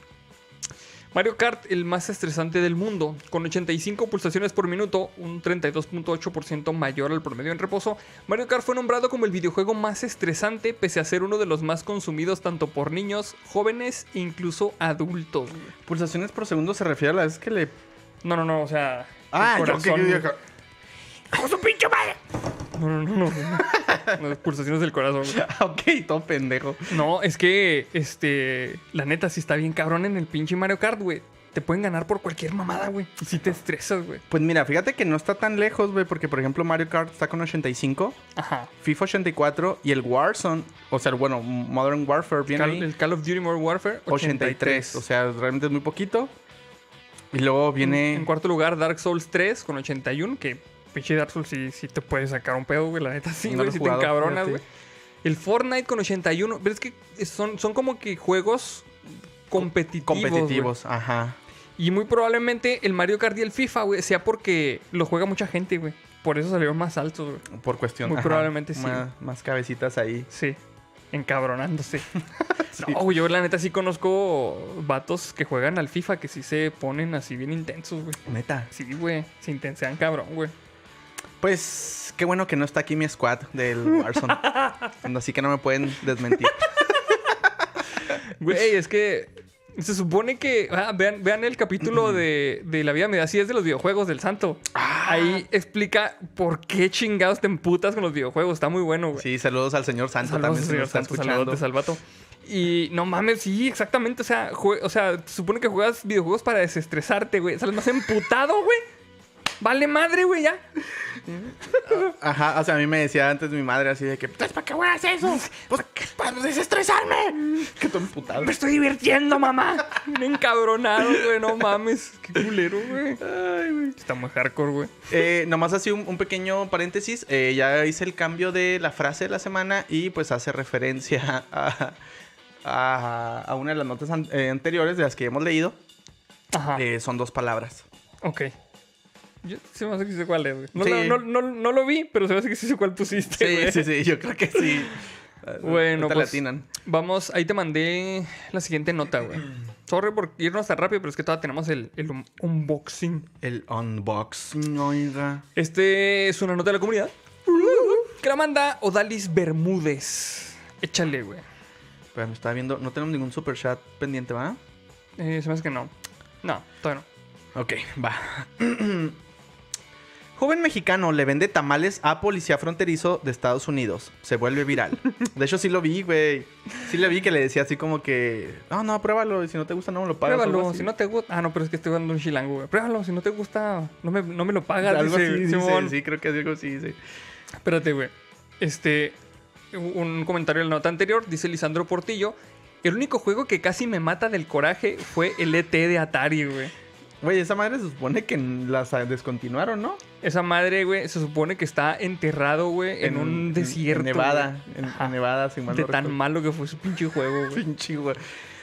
S1: Mario Kart, el más estresante del mundo, con 85 pulsaciones por minuto, un 32.8% mayor al promedio en reposo, Mario Kart fue nombrado como el videojuego más estresante pese a ser uno de los más consumidos tanto por niños, jóvenes e incluso adultos.
S2: Pulsaciones por segundo se refiere a la vez que le.
S1: No, no, no, o sea...
S2: Ah,
S1: el
S2: yo que.
S1: corazón,
S2: yo-. ¡Con su pinche madre!
S1: No, no, no, no. Las pulsaciones del corazón.
S2: ok, todo pendejo.
S1: No, es que, este, la neta, si está bien cabrón en el pinche Mario Kart, güey. Te pueden ganar por cualquier mamada, güey. Y si te estresas, güey.
S2: Pues mira, fíjate que no está tan lejos, güey, porque por ejemplo Mario Kart está con 85,
S1: Ajá.
S2: FIFA 84 y el Warzone, o sea, bueno, Modern Warfare viene ahí,
S1: el Call of Duty Modern Warfare,
S2: 83. O sea, realmente es muy poquito. Y luego viene.
S1: En cuarto lugar, Dark Souls 3 con 81, que pinche Dark Souls sí, sí te puede sacar un pedo, güey. La neta sí,
S2: No
S1: güey. si te encabronas, güey. El Fortnite con 81. Pero es que son, son como que juegos competitivos. güey.
S2: competitivos, ajá.
S1: Y muy probablemente el Mario Kart y el FIFA, güey, sea porque lo juega mucha gente, güey. Por eso salieron más altos, güey.
S2: Por cuestión.
S1: Muy
S2: ajá,
S1: probablemente sí.
S2: Más, más cabecitas ahí.
S1: Sí. Encabronándose. No, güey, yo la neta sí conozco vatos que juegan al FIFA que sí se ponen así bien intensos, güey.
S2: Neta.
S1: Sí, güey. Se intensean cabrón, güey.
S2: Pues qué bueno que no está aquí mi squad del Warzone. Así que no me pueden desmentir.
S1: Güey, es que se supone que. ah, vean, vean el capítulo de, de La vida me da así es de los videojuegos del santo. Ahí explica por qué chingados te emputas con los videojuegos. Está muy bueno, güey.
S2: Sí, saludos al señor Santo
S1: Saludos,
S2: también se
S1: señor
S2: está
S1: Santo,
S2: escuchando.
S1: saludotes al vato. Y no mames, sí, exactamente. O sea, o sea, se supone que juegas videojuegos para desestresarte, güey. Sales más emputado, güey. Vale madre, güey, ya.
S2: Ajá, o sea, a mí me decía antes mi madre así de que, pues, ¿para qué juegas eso? Pues, para desestresarme. Que todo emputado.
S1: Me estoy divirtiendo, mamá. Bien encabronado, güey. No mames. Qué culero, güey.
S2: Ay, güey.
S1: Está muy hardcore, güey.
S2: Eh, nomás así un, un pequeño paréntesis. eh, ya hice el cambio de la frase de la semana y pues hace referencia a, a, a una de las notas an- eh, anteriores de las que hemos leído.
S1: Ajá.
S2: Eh, son dos palabras.
S1: Ok. Yo se me hace que sé cuál es, güey. No,
S2: Sí.
S1: no, no, no, no lo vi, pero se me hace que sé cuál pusiste,
S2: Sí,
S1: güey.
S2: sí, sí, yo creo que sí.
S1: Bueno, pues,
S2: latinan.
S1: Vamos, ahí te mandé la siguiente nota, güey. Sorry por irnos tan rápido, pero es que todavía tenemos el, el un- unboxing.
S2: El unboxing, oiga.
S1: Este es una nota de la comunidad. Que la manda Odalis Bermúdez. Échale, güey.
S2: Pero me estaba viendo, no tenemos ningún super chat pendiente, ¿va?
S1: Eh, se me hace que no. No, todavía no.
S2: Ok, va. Joven mexicano le vende tamales a policía fronterizo de Estados Unidos. Se vuelve viral. De hecho, sí lo vi, güey. Sí le vi que le decía así como que... No, no, pruébalo. Y si no te gusta, no me lo pagas.
S1: Pruébalo, si no te gusta. Ah, no, pero es que estoy dando un chilango, güey. Pruébalo, si no te gusta, no me, no me lo pagas.
S2: Algo
S1: dice
S2: así, dice. Sí, creo que es algo así, sí.
S1: Espérate, güey. Este. Un comentario en la nota anterior, dice Lisandro Portillo. El único juego que casi me mata del coraje fue el ET de Atari, güey.
S2: Güey, esa madre se supone que las descontinuaron, ¿no?
S1: Esa madre, güey, se supone que está enterrado, güey, en, un desierto.
S2: En Nevada. En, en Nevada, sin mal
S1: De tan malo que fue su pinche juego, güey.
S2: Pinche, güey.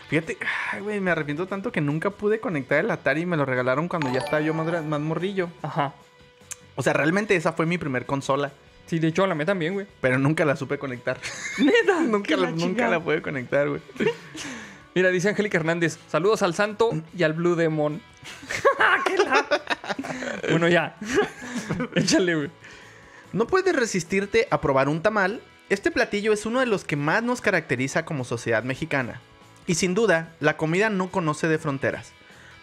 S2: Fíjate, ay, güey, me arrepiento tanto que nunca pude conectar el Atari y me lo regalaron cuando ya estaba yo más, más morrillo.
S1: Ajá.
S2: O sea, realmente esa fue mi primer consola,
S1: Sí, de hecho, la mía también, güey.
S2: pero nunca la supe conectar.
S1: Neta.
S2: nunca, la,
S1: la
S2: nunca la pude conectar, güey.
S1: Mira, dice Angélica Hernández. Saludos al santo y al Blue Demon. ¡Qué la- bueno, ya. Échale, güey.
S2: ¿No puedes resistirte a probar un tamal? Este platillo es uno de los que más nos caracteriza como sociedad mexicana. Y sin duda, la comida no conoce de fronteras.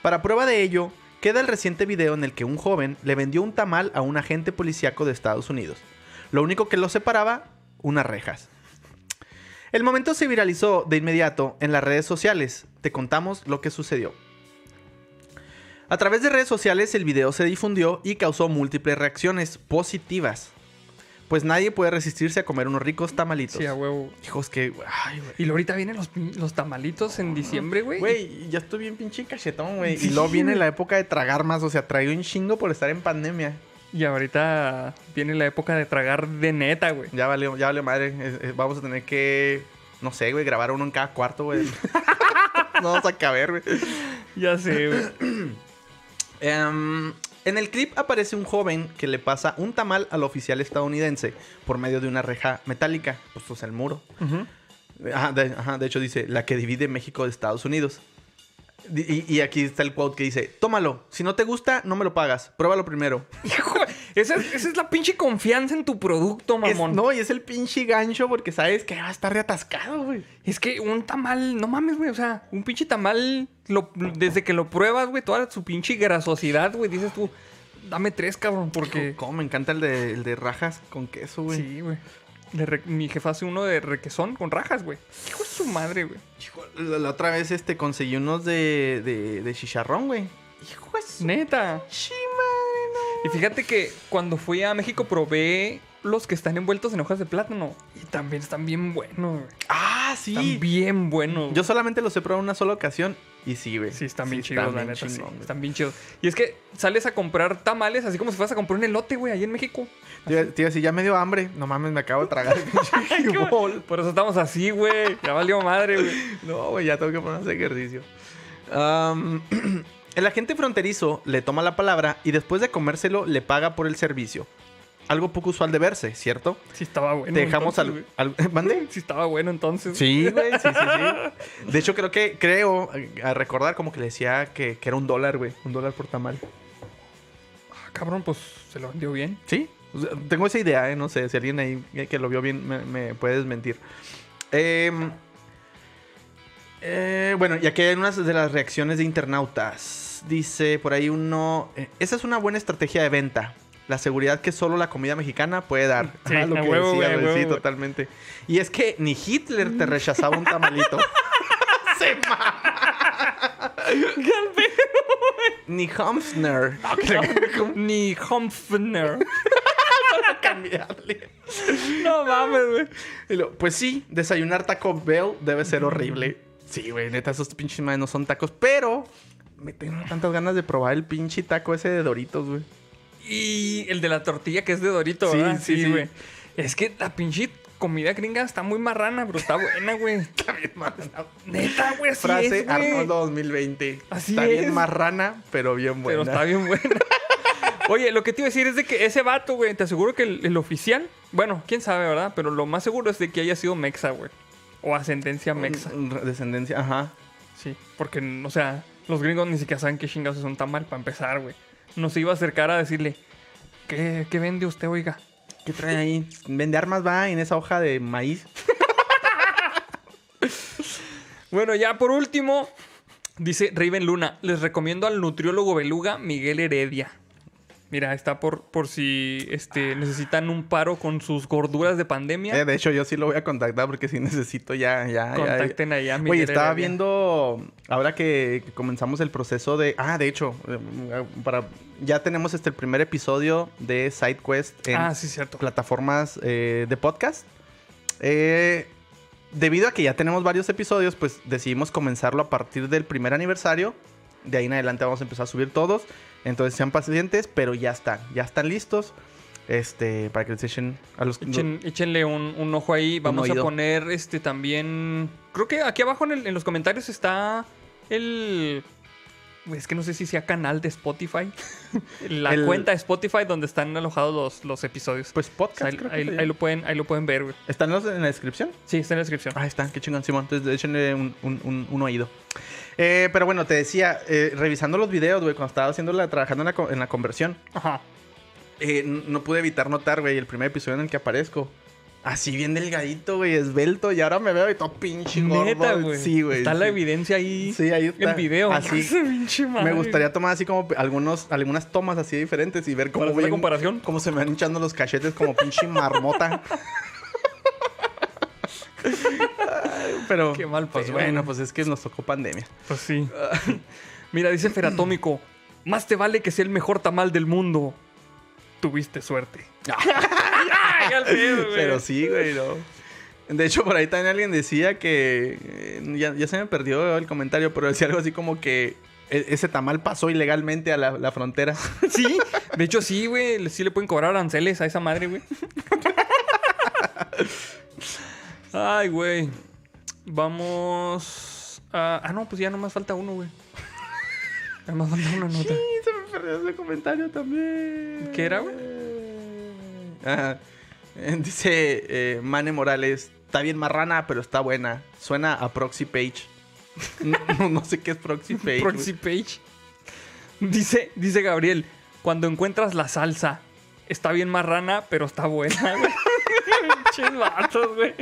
S2: Para prueba de ello, queda el reciente video en el que un joven le vendió un tamal a un agente policíaco de Estados Unidos. Lo único que lo separaba, unas rejas. El momento se viralizó de inmediato en las redes sociales. Te contamos lo que sucedió. A través de redes sociales el video se difundió y causó múltiples reacciones positivas. Pues nadie puede resistirse a comer unos ricos tamalitos.
S1: Sí, a huevo.
S2: Hijos que... Ay, güey.
S1: Y luego ahorita vienen los, los tamalitos en diciembre, güey.
S2: Güey, ya estoy bien pinche cachetón, güey.
S1: Sí,
S2: Y luego viene la época de tragar más. O sea, traigo un chingo por estar en pandemia.
S1: Y ahorita viene la época de tragar de neta, güey.
S2: Ya valió, ya valió madre. Es- es- vamos a tener que... No sé, güey, grabar uno en cada cuarto, güey. no vamos a caber, güey.
S1: Ya sé, güey.
S2: Em, en el clip aparece un joven que le pasa un tamal al oficial estadounidense por medio de una reja metálica, pues o sea, el muro. Ajá de, ajá, de hecho dice, la que divide México de Estados Unidos. Y, y aquí está el quote que dice, tómalo, si no te gusta, no me lo pagas, pruébalo primero.
S1: Hijo, esa, es- esa es la pinche confianza en tu producto,
S2: Es-
S1: mamón.
S2: no, y es el pinche gancho porque sabes que va a estar reatascado, güey.
S1: Es que un tamal, no mames, güey. O sea, un pinche tamal, lo- desde que lo pruebas, güey, toda su pinche grasosidad, güey, dices tú, dame tres, cabrón, porque.
S2: Como me encanta el de, el de rajas con queso, güey.
S1: Sí, güey. Re- Mi jefa hace uno de requesón con rajas, güey. Hijo de su madre, güey.
S2: Hijo, la, la otra vez este, conseguí unos de, de, de chicharrón, güey. Hijo de su
S1: Neta.
S2: madre, no.
S1: Y fíjate que cuando fui a México probé los que están envueltos en hojas de plátano. Y también están bien buenos, güey.
S2: Ah, sí.
S1: Están bien buenos.
S2: Yo solamente los he probado una sola ocasión y sí, güey.
S1: Sí, están bien
S2: Sí,
S1: chidos, la neta. sí, están bien chidos. Y es que sales a comprar tamales así como si fueras a comprar un elote, güey, ahí en México.
S2: A decir, ya me dio hambre. No mames, me acabo de tragar el.
S1: Por eso estamos así, güey. Ya valió madre, güey.
S2: No, güey, ya tengo que poner hacer ejercicio. El agente fronterizo le toma la palabra y después de comérselo le paga por el servicio. Algo poco usual de verse, ¿cierto?
S1: Sí estaba bueno.
S2: Te dejamos
S1: entonces,
S2: al, al- ¿Mande?
S1: Sí estaba bueno entonces.
S2: Sí, güey, sí, sí, sí. De hecho, creo que, creo, a recordar como que le decía que, que era un dólar, güey. Un dólar por tamal.
S1: Ah, cabrón, pues se lo vendió bien.
S2: Sí, o sea, tengo esa idea, ¿eh? No sé, si alguien ahí que lo vio bien me, me puede desmentir. Em, eh, bueno, y aquí hay unas de las reacciones de internautas. Dice por ahí uno, eh, esa es una buena estrategia de venta. La seguridad que solo la comida mexicana puede dar.
S1: Sí,
S2: Ah, lo que
S1: huevo,
S2: decía,
S1: huevo,
S2: sí,
S1: güey.
S2: totalmente. Y es que ni Hitler te rechazaba un tamalito. Se. Ni le-
S1: Ni Humpfner.
S2: cambiarle.
S1: no mames, güey.
S2: Pues sí, desayunar Taco Bell debe ser horrible. Sí, güey, neta, esos pinches madres no son tacos, pero me tengo tantas ganas de probar el pinche taco ese de Doritos, güey.
S1: Y el de la tortilla que es de Dorito,
S2: Sí,
S1: ¿verdad?
S2: sí, sí.
S1: güey. Es que la pinche comida gringa está muy marrana, pero está buena, güey.
S2: Está bien marrana.
S1: Neta, güey, así
S2: Frase
S1: es.
S2: Arnoldo 2020.
S1: Así
S2: está
S1: es.
S2: bien marrana, pero bien buena.
S1: Pero está bien buena. Oye, lo que te iba a decir es de que ese vato, güey, te aseguro que el, el oficial, bueno, quién sabe, ¿verdad? Pero lo más seguro es de que haya sido mexa, güey. O ascendencia mexa.
S2: Mm, Descendencia, ajá.
S1: Sí, porque, o sea, los gringos ni siquiera saben qué chingados es un tamal para empezar, güey. No se iba a acercar a decirle, ¿qué, qué vende usted, oiga?
S2: ¿Qué trae ahí? Vende armas va en esa hoja de maíz.
S1: Bueno, ya por último, dice Raven Luna, les recomiendo al nutriólogo beluga Miguel Heredia. Mira, está por, por si este, necesitan un paro con sus gorduras de pandemia.
S2: Eh, de hecho, yo sí lo voy a contactar porque sí necesito ya, ya.
S1: Contacten ahí a Miguel
S2: Oye, estaba viendo ahora que comenzamos el proceso de. Ah, de hecho, eh, para ya tenemos este el primer episodio de SideQuest en
S1: Ah, sí, cierto.
S2: plataformas eh, de podcast. Eh, debido a que ya tenemos varios episodios, pues decidimos comenzarlo a partir del primer aniversario. De ahí en adelante vamos a empezar a subir todos. Entonces sean pacientes, pero ya están, ya están listos. Este, para que les echen a los
S1: Echen- échenle un, un ojo ahí. Vamos a poner este también. Creo que aquí abajo en, el- en los comentarios está el. Es que no sé si sea canal de Spotify. La
S2: El-
S1: cuenta de Spotify donde están alojados los, los episodios.
S2: Pues
S1: O sea,
S2: podcast,
S1: ahí,
S2: que
S1: lo pueden, ahí lo pueden ver, güey.
S2: ¿Están los en la descripción?
S1: Sí, está en la descripción.
S2: Ahí está, qué chingón, Simón. Entonces, échenle un, un- un- un oído. Eh, pero bueno, te decía, eh, revisando los videos, güey, cuando estaba haciendo la, trabajando en la, co- en la conversión,
S1: Ajá.
S2: eh, no pude evitar notar, güey, el primer episodio en el que aparezco. Así bien delgadito, güey, esbelto, y ahora me veo y todo pinche gordo.
S1: Neta, güey.
S2: Sí, güey.
S1: Está la evidencia ahí
S2: Sí, ahí está.
S1: en video.
S2: Así. Me gustaría tomar así como algunos, algunas tomas así diferentes y ver cómo,
S1: ¿Para hacer la comparación?
S2: cómo se me van hinchando los cachetes como pinche marmota. Pero,
S1: Qué mal
S2: pues
S1: pedo,
S2: bueno, pues es que nos tocó pandemia.
S1: Pues sí. Mira, dice Feratómico. Más te vale que sea el mejor tamal del mundo. Tuviste suerte.
S2: Pero sí, güey, no. De hecho, por ahí también alguien decía que. eh, ya, ya se me perdió el comentario, pero decía algo así como que e- ese tamal pasó ilegalmente a la, la frontera.
S1: Sí, de hecho sí, güey. Sí le pueden cobrar aranceles a esa madre, güey. Ay, güey. Vamos a... Ah, no, pues ya nomás falta uno, güey. Nomás falta una nota.
S2: Sí, se me perdió ese comentario también.
S1: ¿Qué era, güey?
S2: Dice eh, Mane Morales, está bien marrana, pero está buena. Suena a Proxy Page. no, sé qué es Proxy Page.
S1: Proxy page. Dice, dice Gabriel, cuando encuentras la salsa, está bien marrana, pero está buena, güey. Güey.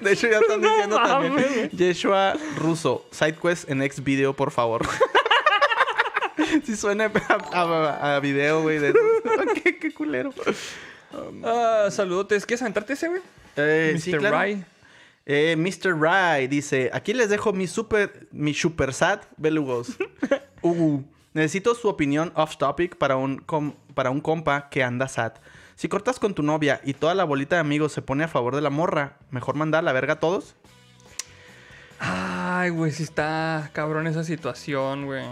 S2: De hecho, ya están
S1: No
S2: diciendo
S1: mames,
S2: también. Yeshua Russo, SideQuest en X video, por favor. si suena a, a- a video, güey. de- ¿Qué, qué culero.
S1: Ah, saludotes. ¿Quieres aventarte ese, güey?
S2: Eh,
S1: Mr.
S2: sí, claro.
S1: Rai.
S2: Eh, Mr. Rai dice: Aquí les dejo mi super, mi super sad belugos. Uh, necesito su opinión off topic para un, com- para un compa que anda sad. Si cortas con tu novia y toda la bolita de amigos se pone a favor de la morra, ¿mejor mandar a la verga a todos?
S1: Ay, güey, sí está cabrón esa situación, güey.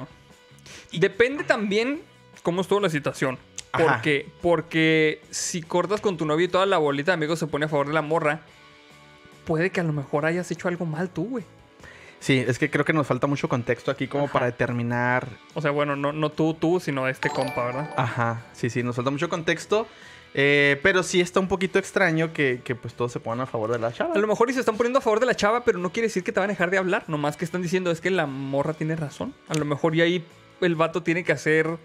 S1: Depende también cómo estuvo la situación.
S2: Ajá.
S1: Porque, porque si cortas con tu novio y toda la bolita de amigos se pone a favor de la morra, puede que a lo mejor hayas hecho algo mal tú, güey.
S2: Sí, es que creo que nos falta mucho contexto aquí como
S1: Ajá.
S2: para determinar.
S1: O sea, bueno, no, no tú, tú, sino este compa, ¿verdad?
S2: Ajá, sí, sí, nos falta mucho contexto. Eh, pero sí está un poquito extraño que, que, pues todos se pongan a favor de la chava.
S1: A lo mejor y se están poniendo a favor de la chava, pero no quiere decir que te van a dejar de hablar. Nomás que están diciendo es que la morra tiene razón. A lo mejor y ahí el vato tiene que hacer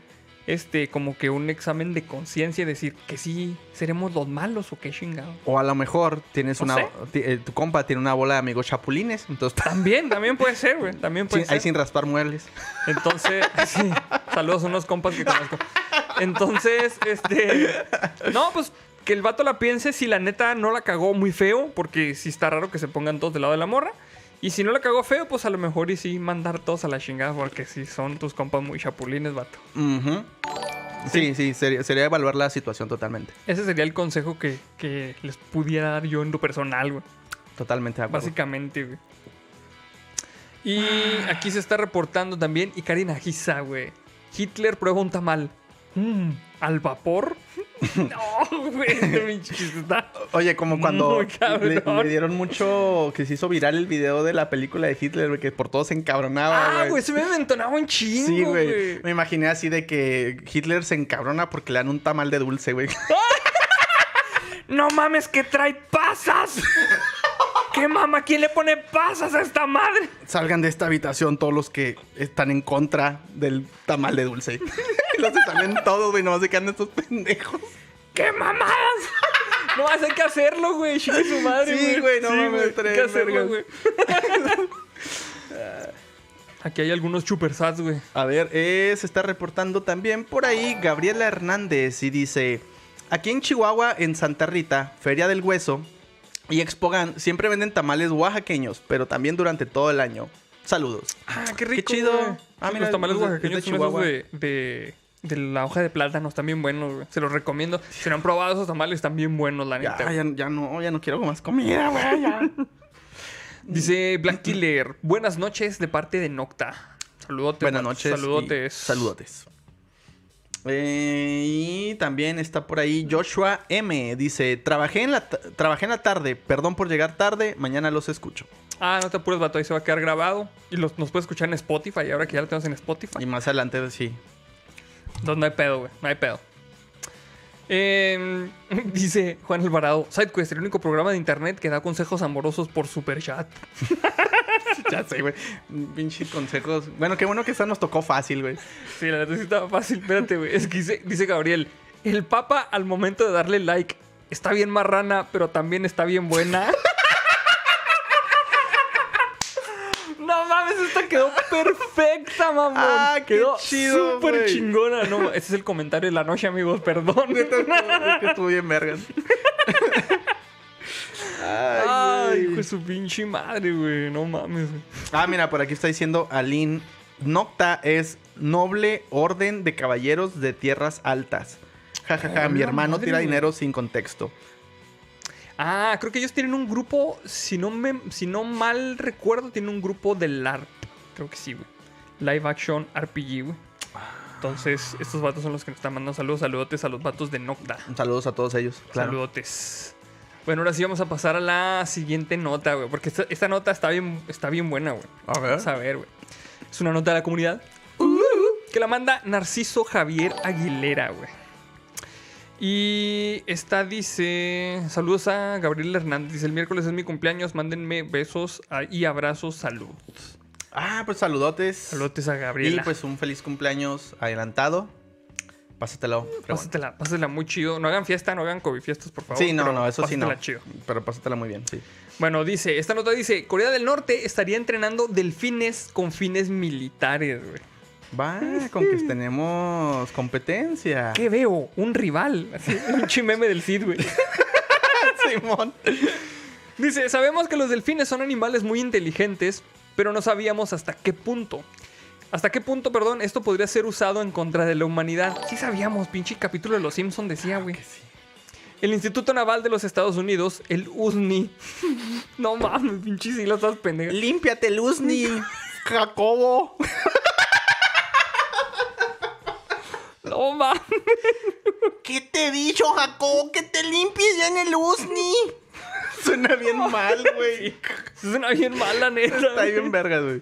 S1: este como que un examen de conciencia y decir que sí seremos los malos o qué chingado.
S2: O a lo mejor tienes
S1: No
S2: una. eh, tu compa tiene una bola de amigos chapulines. Entonces,
S1: También, también puede ser, güey. También puede
S2: sin- ahí
S1: ser.
S2: sin raspar muebles.
S1: Entonces, sí. Saludos a unos compas que conozco. Entonces, este. No, pues que el vato la piense si la neta no la cagó muy feo, porque sí está raro que se pongan todos del lado de la morra. Y si no la cagó feo, pues a lo mejor y sí mandar todos a la chingada, porque sí son tus compas muy chapulines, vato.
S2: Ujú. Sí, sí, sería, sería evaluar la situación totalmente.
S1: Ese sería el consejo que, que les pudiera dar yo en lo personal, güey.
S2: Totalmente de acuerdo.
S1: Básicamente, güey. Y aquí se está reportando también, y Karina Giza, güey. Hitler prueba un tamal. Mm, ¿Al vapor? No, güey. este pinche chiste está-
S2: Oye, como cuando le, le dieron mucho que se hizo viral el video de la película de Hitler, güey, que por todo se encabronaba,
S1: Ah, güey, se me entonaba un chingo,
S2: Sí,
S1: güey.
S2: güey. Me imaginé así de que Hitler se encabrona porque le dan un tamal de dulce, güey.
S1: No mames, que trae pasas. ¿Qué mamá? ¿Quién le pone pasas a esta madre?
S2: Salgan de esta habitación todos los que están en contra del tamal de dulce. los se salen todos, güey. No se quedan estos pendejos.
S1: ¡Qué mamadas! No vas hay que hacerlo, güey. Su madre,
S2: Sí, güey, no mames,
S1: Hay que hacerlo, güey. Aquí hay algunos chupersats, güey.
S2: A ver, eh, se está reportando también por ahí Gabriela Hernández y dice: Aquí en Chihuahua, en Santa Rita, Feria del Hueso y Expogan siempre venden tamales oaxaqueños, pero también durante todo el año. Saludos.
S1: Ah, qué rico.
S2: chido.
S1: güey.
S2: Ah,
S1: Sí,
S2: mira,
S1: los tamales
S2: de-
S1: oaxaqueños
S2: de
S1: son esos
S2: Chihuahua.
S1: de, de, de la hoja de plátano. Están bien buenos, güey. Se los recomiendo. Si no han probado esos tamales, están bien buenos, la neta.
S2: Ya, ya, ya no, ya no quiero más comida, güey. ya.
S1: Dice Black Killer. Buenas noches de parte de Nocta. Saludotes.
S2: Buenas noches.
S1: Saludotes.
S2: Saludotes. Eh, y también está por ahí Joshua M. Dice, trabajé en, la trabajé en la tarde, perdón por llegar tarde, mañana los escucho.
S1: Ah, no te apures, vato, ahí se va a quedar grabado. Y los, nos puedes escuchar en Spotify, ahora que ya lo tenemos en Spotify.
S2: Y más adelante, sí.
S1: Entonces no hay pedo, güey. No hay pedo. Eh, dice Juan Alvarado, SideQuest, el único programa de internet que da consejos amorosos por super chat.
S2: ya sé, güey. Pinches consejos. Bueno, qué bueno que esta nos tocó fácil, güey.
S1: Sí, la sí estaba fácil. Espérate, güey. Es que dice, dice Gabriel, el papa al momento de darle like está bien marrana, pero también está bien buena. No mames, esta quedó perfecta, mamón.
S2: Ah, qué
S1: quedó
S2: chido,
S1: súper chingona. No, ese es el comentario de la noche, amigos, perdón.
S2: que estuvo bien vergas. Ay,
S1: hijo de su pinche madre, güey. No mames.
S2: Ah, mira, por aquí está diciendo Aline. Nocta es noble orden de caballeros de tierras altas. Ja, ja, ja,
S1: Oh,
S2: mi hermano
S1: madre,
S2: tira dinero sin contexto.
S1: Ah, creo que ellos tienen un grupo, si no, me, si no mal recuerdo, tienen un grupo de LARP. Creo que sí, güey. Live Action RPG, güey. Entonces, estos vatos son los que nos están mandando saludos. Saludotes a los vatos de Nocta.
S2: Saludos a todos ellos. Claro.
S1: Saludotes. Bueno, ahora sí vamos a pasar a la siguiente nota, güey. Porque esta, esta nota está bien, está bien buena, güey.
S2: A ver.
S1: Vamos a ver, güey. Es una nota de la comunidad. Que la manda Narciso Javier Aguilera, güey. Y esta dice: Saludos a Gabriel Hernández. Dice: El miércoles es mi cumpleaños. Mándenme besos y abrazos. Salud.
S2: Ah, pues saludotes.
S1: Saludos a
S2: Y
S1: Gabriela.
S2: pues un feliz cumpleaños adelantado. Pásatelo. pero bueno.
S1: Pásatela, pásatela muy chido. No hagan fiesta, no hagan COVID fiestas, por favor.
S2: Sí, no, no, eso sí no.
S1: pásatela chido.
S2: Pero pásatela muy bien, sí.
S1: Bueno, dice, esta nota dice, Corea del Norte estaría entrenando delfines con fines militares, güey.
S2: Va, con que tenemos competencia.
S1: ¿Qué veo? Un rival. Así, un chimeme del Cid, güey.
S2: Simón.
S1: Dice, sabemos que los delfines son animales muy inteligentes, pero no sabíamos hasta qué punto. ¿Hasta qué punto, perdón, esto podría ser usado en contra de la humanidad? Sí sabíamos, pinche capítulo de Los Simpson decía, güey. El Instituto Naval de los Estados Unidos, el USNI. no mames, pinche sí lo estás pendeja.
S2: Límpiate, Luzny. Jacobo.
S1: No mames.
S2: ¿Qué te he dicho, Jacobo? Que te limpies ya en el Luzny. Suena bien mal, güey.
S1: Suena bien mal, la neta.
S2: Está bien verga, güey.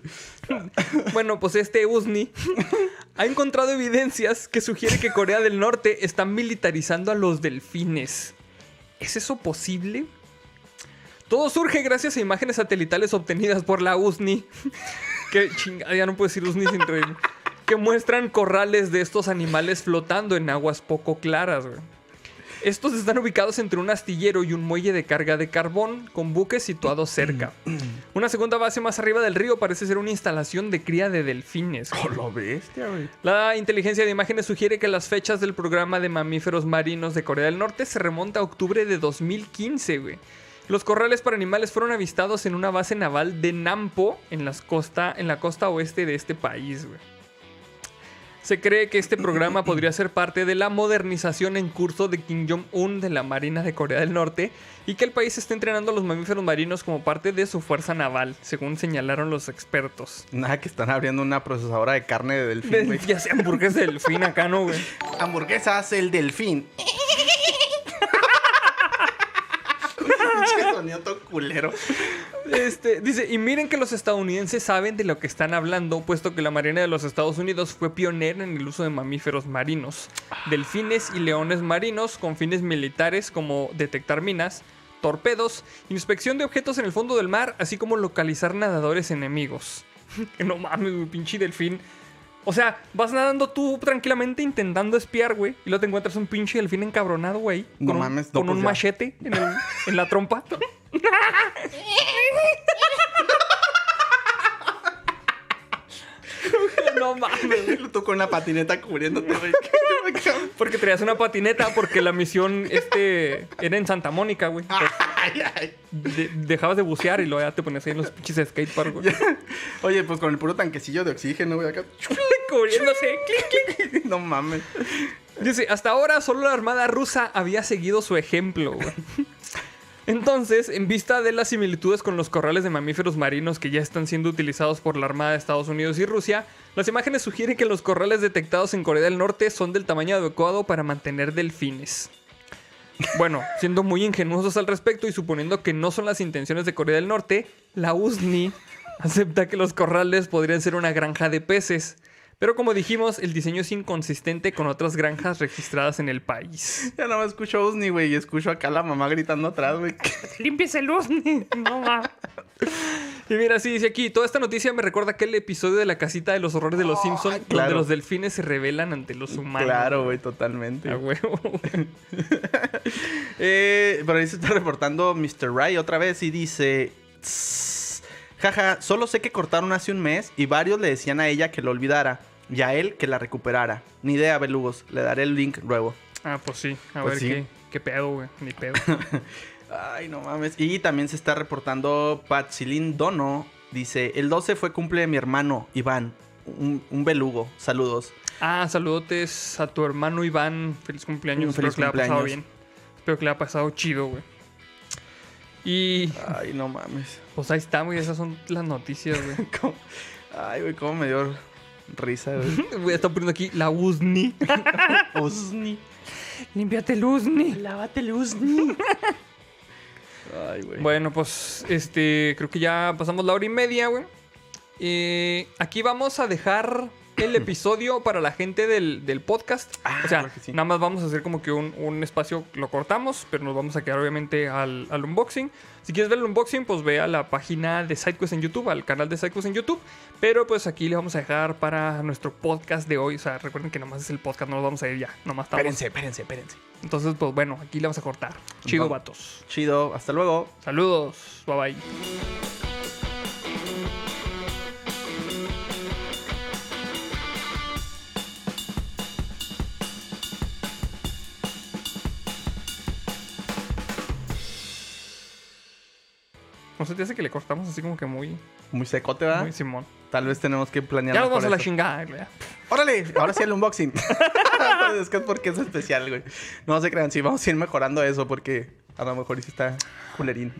S1: Bueno, pues este USNI ha encontrado evidencias que sugiere que Corea del Norte está militarizando a los delfines. ¿Es eso posible? Todo surge gracias a imágenes satelitales obtenidas por la USNI. que chingada, ya no puedo decir USNI sin reír. Que muestran corrales de estos animales flotando en aguas poco claras, güey. Estos están ubicados entre un astillero y un muelle de carga de carbón con buques situados cerca. Una segunda base más arriba del río parece ser una instalación de cría de delfines.
S2: Oh, lo bestia, güey.
S1: La inteligencia de imágenes sugiere que las fechas del programa de mamíferos marinos de Corea del Norte se remonta a octubre de 2015, güey. Los corrales para animales fueron avistados en una base naval de Nampo, en, las costa, en la costa oeste de este país, güey. Se cree que este programa podría ser parte de la modernización en curso de Kim Jong-un de la Marina de Corea del Norte y que el país está entrenando a los mamíferos marinos como parte de su fuerza naval, según señalaron los expertos.
S2: Nada, que están abriendo una procesadora de carne de delfín, güey.
S1: Ya sea hamburguesa de delfín acá, ¿no, güey?
S2: Hamburguesas, el delfín. Culero.
S1: Este, dice, y miren que los estadounidenses saben de lo que están hablando, puesto que la Marina de los Estados Unidos fue pionera en el uso de mamíferos marinos, delfines y leones marinos con fines militares como detectar minas, torpedos, inspección de objetos en el fondo del mar, así como localizar nadadores enemigos. no mames, pinche delfín. O sea, vas nadando tú tranquilamente intentando espiar, güey, y luego te encuentras un pinche delfín encabronado, güey, con,
S2: No
S1: un-
S2: mames, no,
S1: con
S2: pues
S1: un
S2: ya.
S1: machete en, el- en la trompa. no mames.
S2: Tú con una patineta cubriéndote, güey.
S1: Porque traías una patineta porque la misión este era en Santa Mónica, güey. Entonces,
S2: Ay, ay.
S1: de- dejabas de bucear y luego ya te ponías ahí en los pinches skatepark, güey.
S2: Oye, pues con el puro tanquecillo de oxígeno, güey, acá.
S1: Cubriéndose. Clic, clic.
S2: No mames.
S1: Dice, hasta ahora solo la Armada rusa había seguido su ejemplo, güey. Entonces, en vista de las similitudes con los corrales de mamíferos marinos que ya están siendo utilizados por la Armada de Estados Unidos y Rusia, Las imágenes sugieren que los corrales detectados en Corea del Norte son del tamaño adecuado para mantener delfines. Bueno, siendo muy ingenuosos al respecto y suponiendo que no son las intenciones de Corea del Norte, la USNI acepta que los corrales podrían ser una granja de peces. Pero como dijimos, el diseño es inconsistente con otras granjas registradas en el país.
S2: Ya no me escucho a Usni, güey. Y escucho acá a la mamá gritando atrás, güey.
S1: ¡Límpiese el USNI! No mames. Y mira, sí, dice aquí, toda esta noticia me recuerda aquel episodio de la casita de los horrores de los Simpsons, donde los delfines se rebelan ante los humanos.
S2: Claro, güey, totalmente.
S1: A huevo.
S2: Eh, por ahí se está reportando Mr. Ray otra vez y dice... "Tss, Jaja, solo sé que cortaron hace un mes y varios le decían a ella que lo olvidara y a él que la recuperara. Ni idea, belugos. Le daré el link luego.
S1: Ah, pues sí. A
S2: Pues
S1: ver
S2: sí.
S1: Qué, qué pedo, güey. Ni pedo.
S2: Ay, no mames. Y también se está reportando Patsilin Dono. Dice, el 12 fue cumple de mi hermano, Iván. Un, un belugo. Saludos.
S1: ah, saludotes a tu hermano Iván. Feliz cumpleaños.
S2: Un
S1: Espero
S2: feliz
S1: que le haya pasado
S2: cumpleaños.
S1: bien. Espero que le haya pasado chido, güey. Y
S2: Ay, no mames.
S1: pues ahí está, güey. Esas son las noticias, güey.
S2: Ay, güey, cómo me dio risa, güey.
S1: Voy a estar poniendo aquí la USNI.
S2: Usni.
S1: Límpiate el USNI.
S2: Lávate el Usni. Ay, güey.
S1: Bueno, pues este, creo que ya pasamos la hora y media, güey. Eh, aquí vamos a dejar el episodio para la gente del, del podcast.
S2: Ah,
S1: o sea,
S2: claro que sí.
S1: nada más vamos a hacer como que un, un espacio, lo cortamos, pero nos vamos a quedar obviamente al, al unboxing. Si quieres ver el unboxing, pues ve a la página de SideQuest en YouTube, al canal de SideQuest en YouTube. Pero pues aquí le vamos a dejar para nuestro podcast de hoy. O sea, recuerden que nomás es el podcast, no nos vamos a ir ya. Nomás estamos.
S2: Espérense, espérense, espérense.
S1: Entonces, pues bueno, aquí le vamos a cortar. Chido,
S2: Vamos.
S1: vatos.
S2: Chido, hasta luego.
S1: Saludos. Bye bye. ¿No se te hace que le cortamos así como que muy,
S2: Muy secote, ¿verdad?
S1: muy Simón?
S2: Tal vez tenemos que planear
S1: Ya nos vamos a la chingada. güey.
S2: Órale, ahora sí el unboxing. es que es porque es especial, güey. No se crean, sí, vamos a ir mejorando eso porque a lo mejor sí está culerín.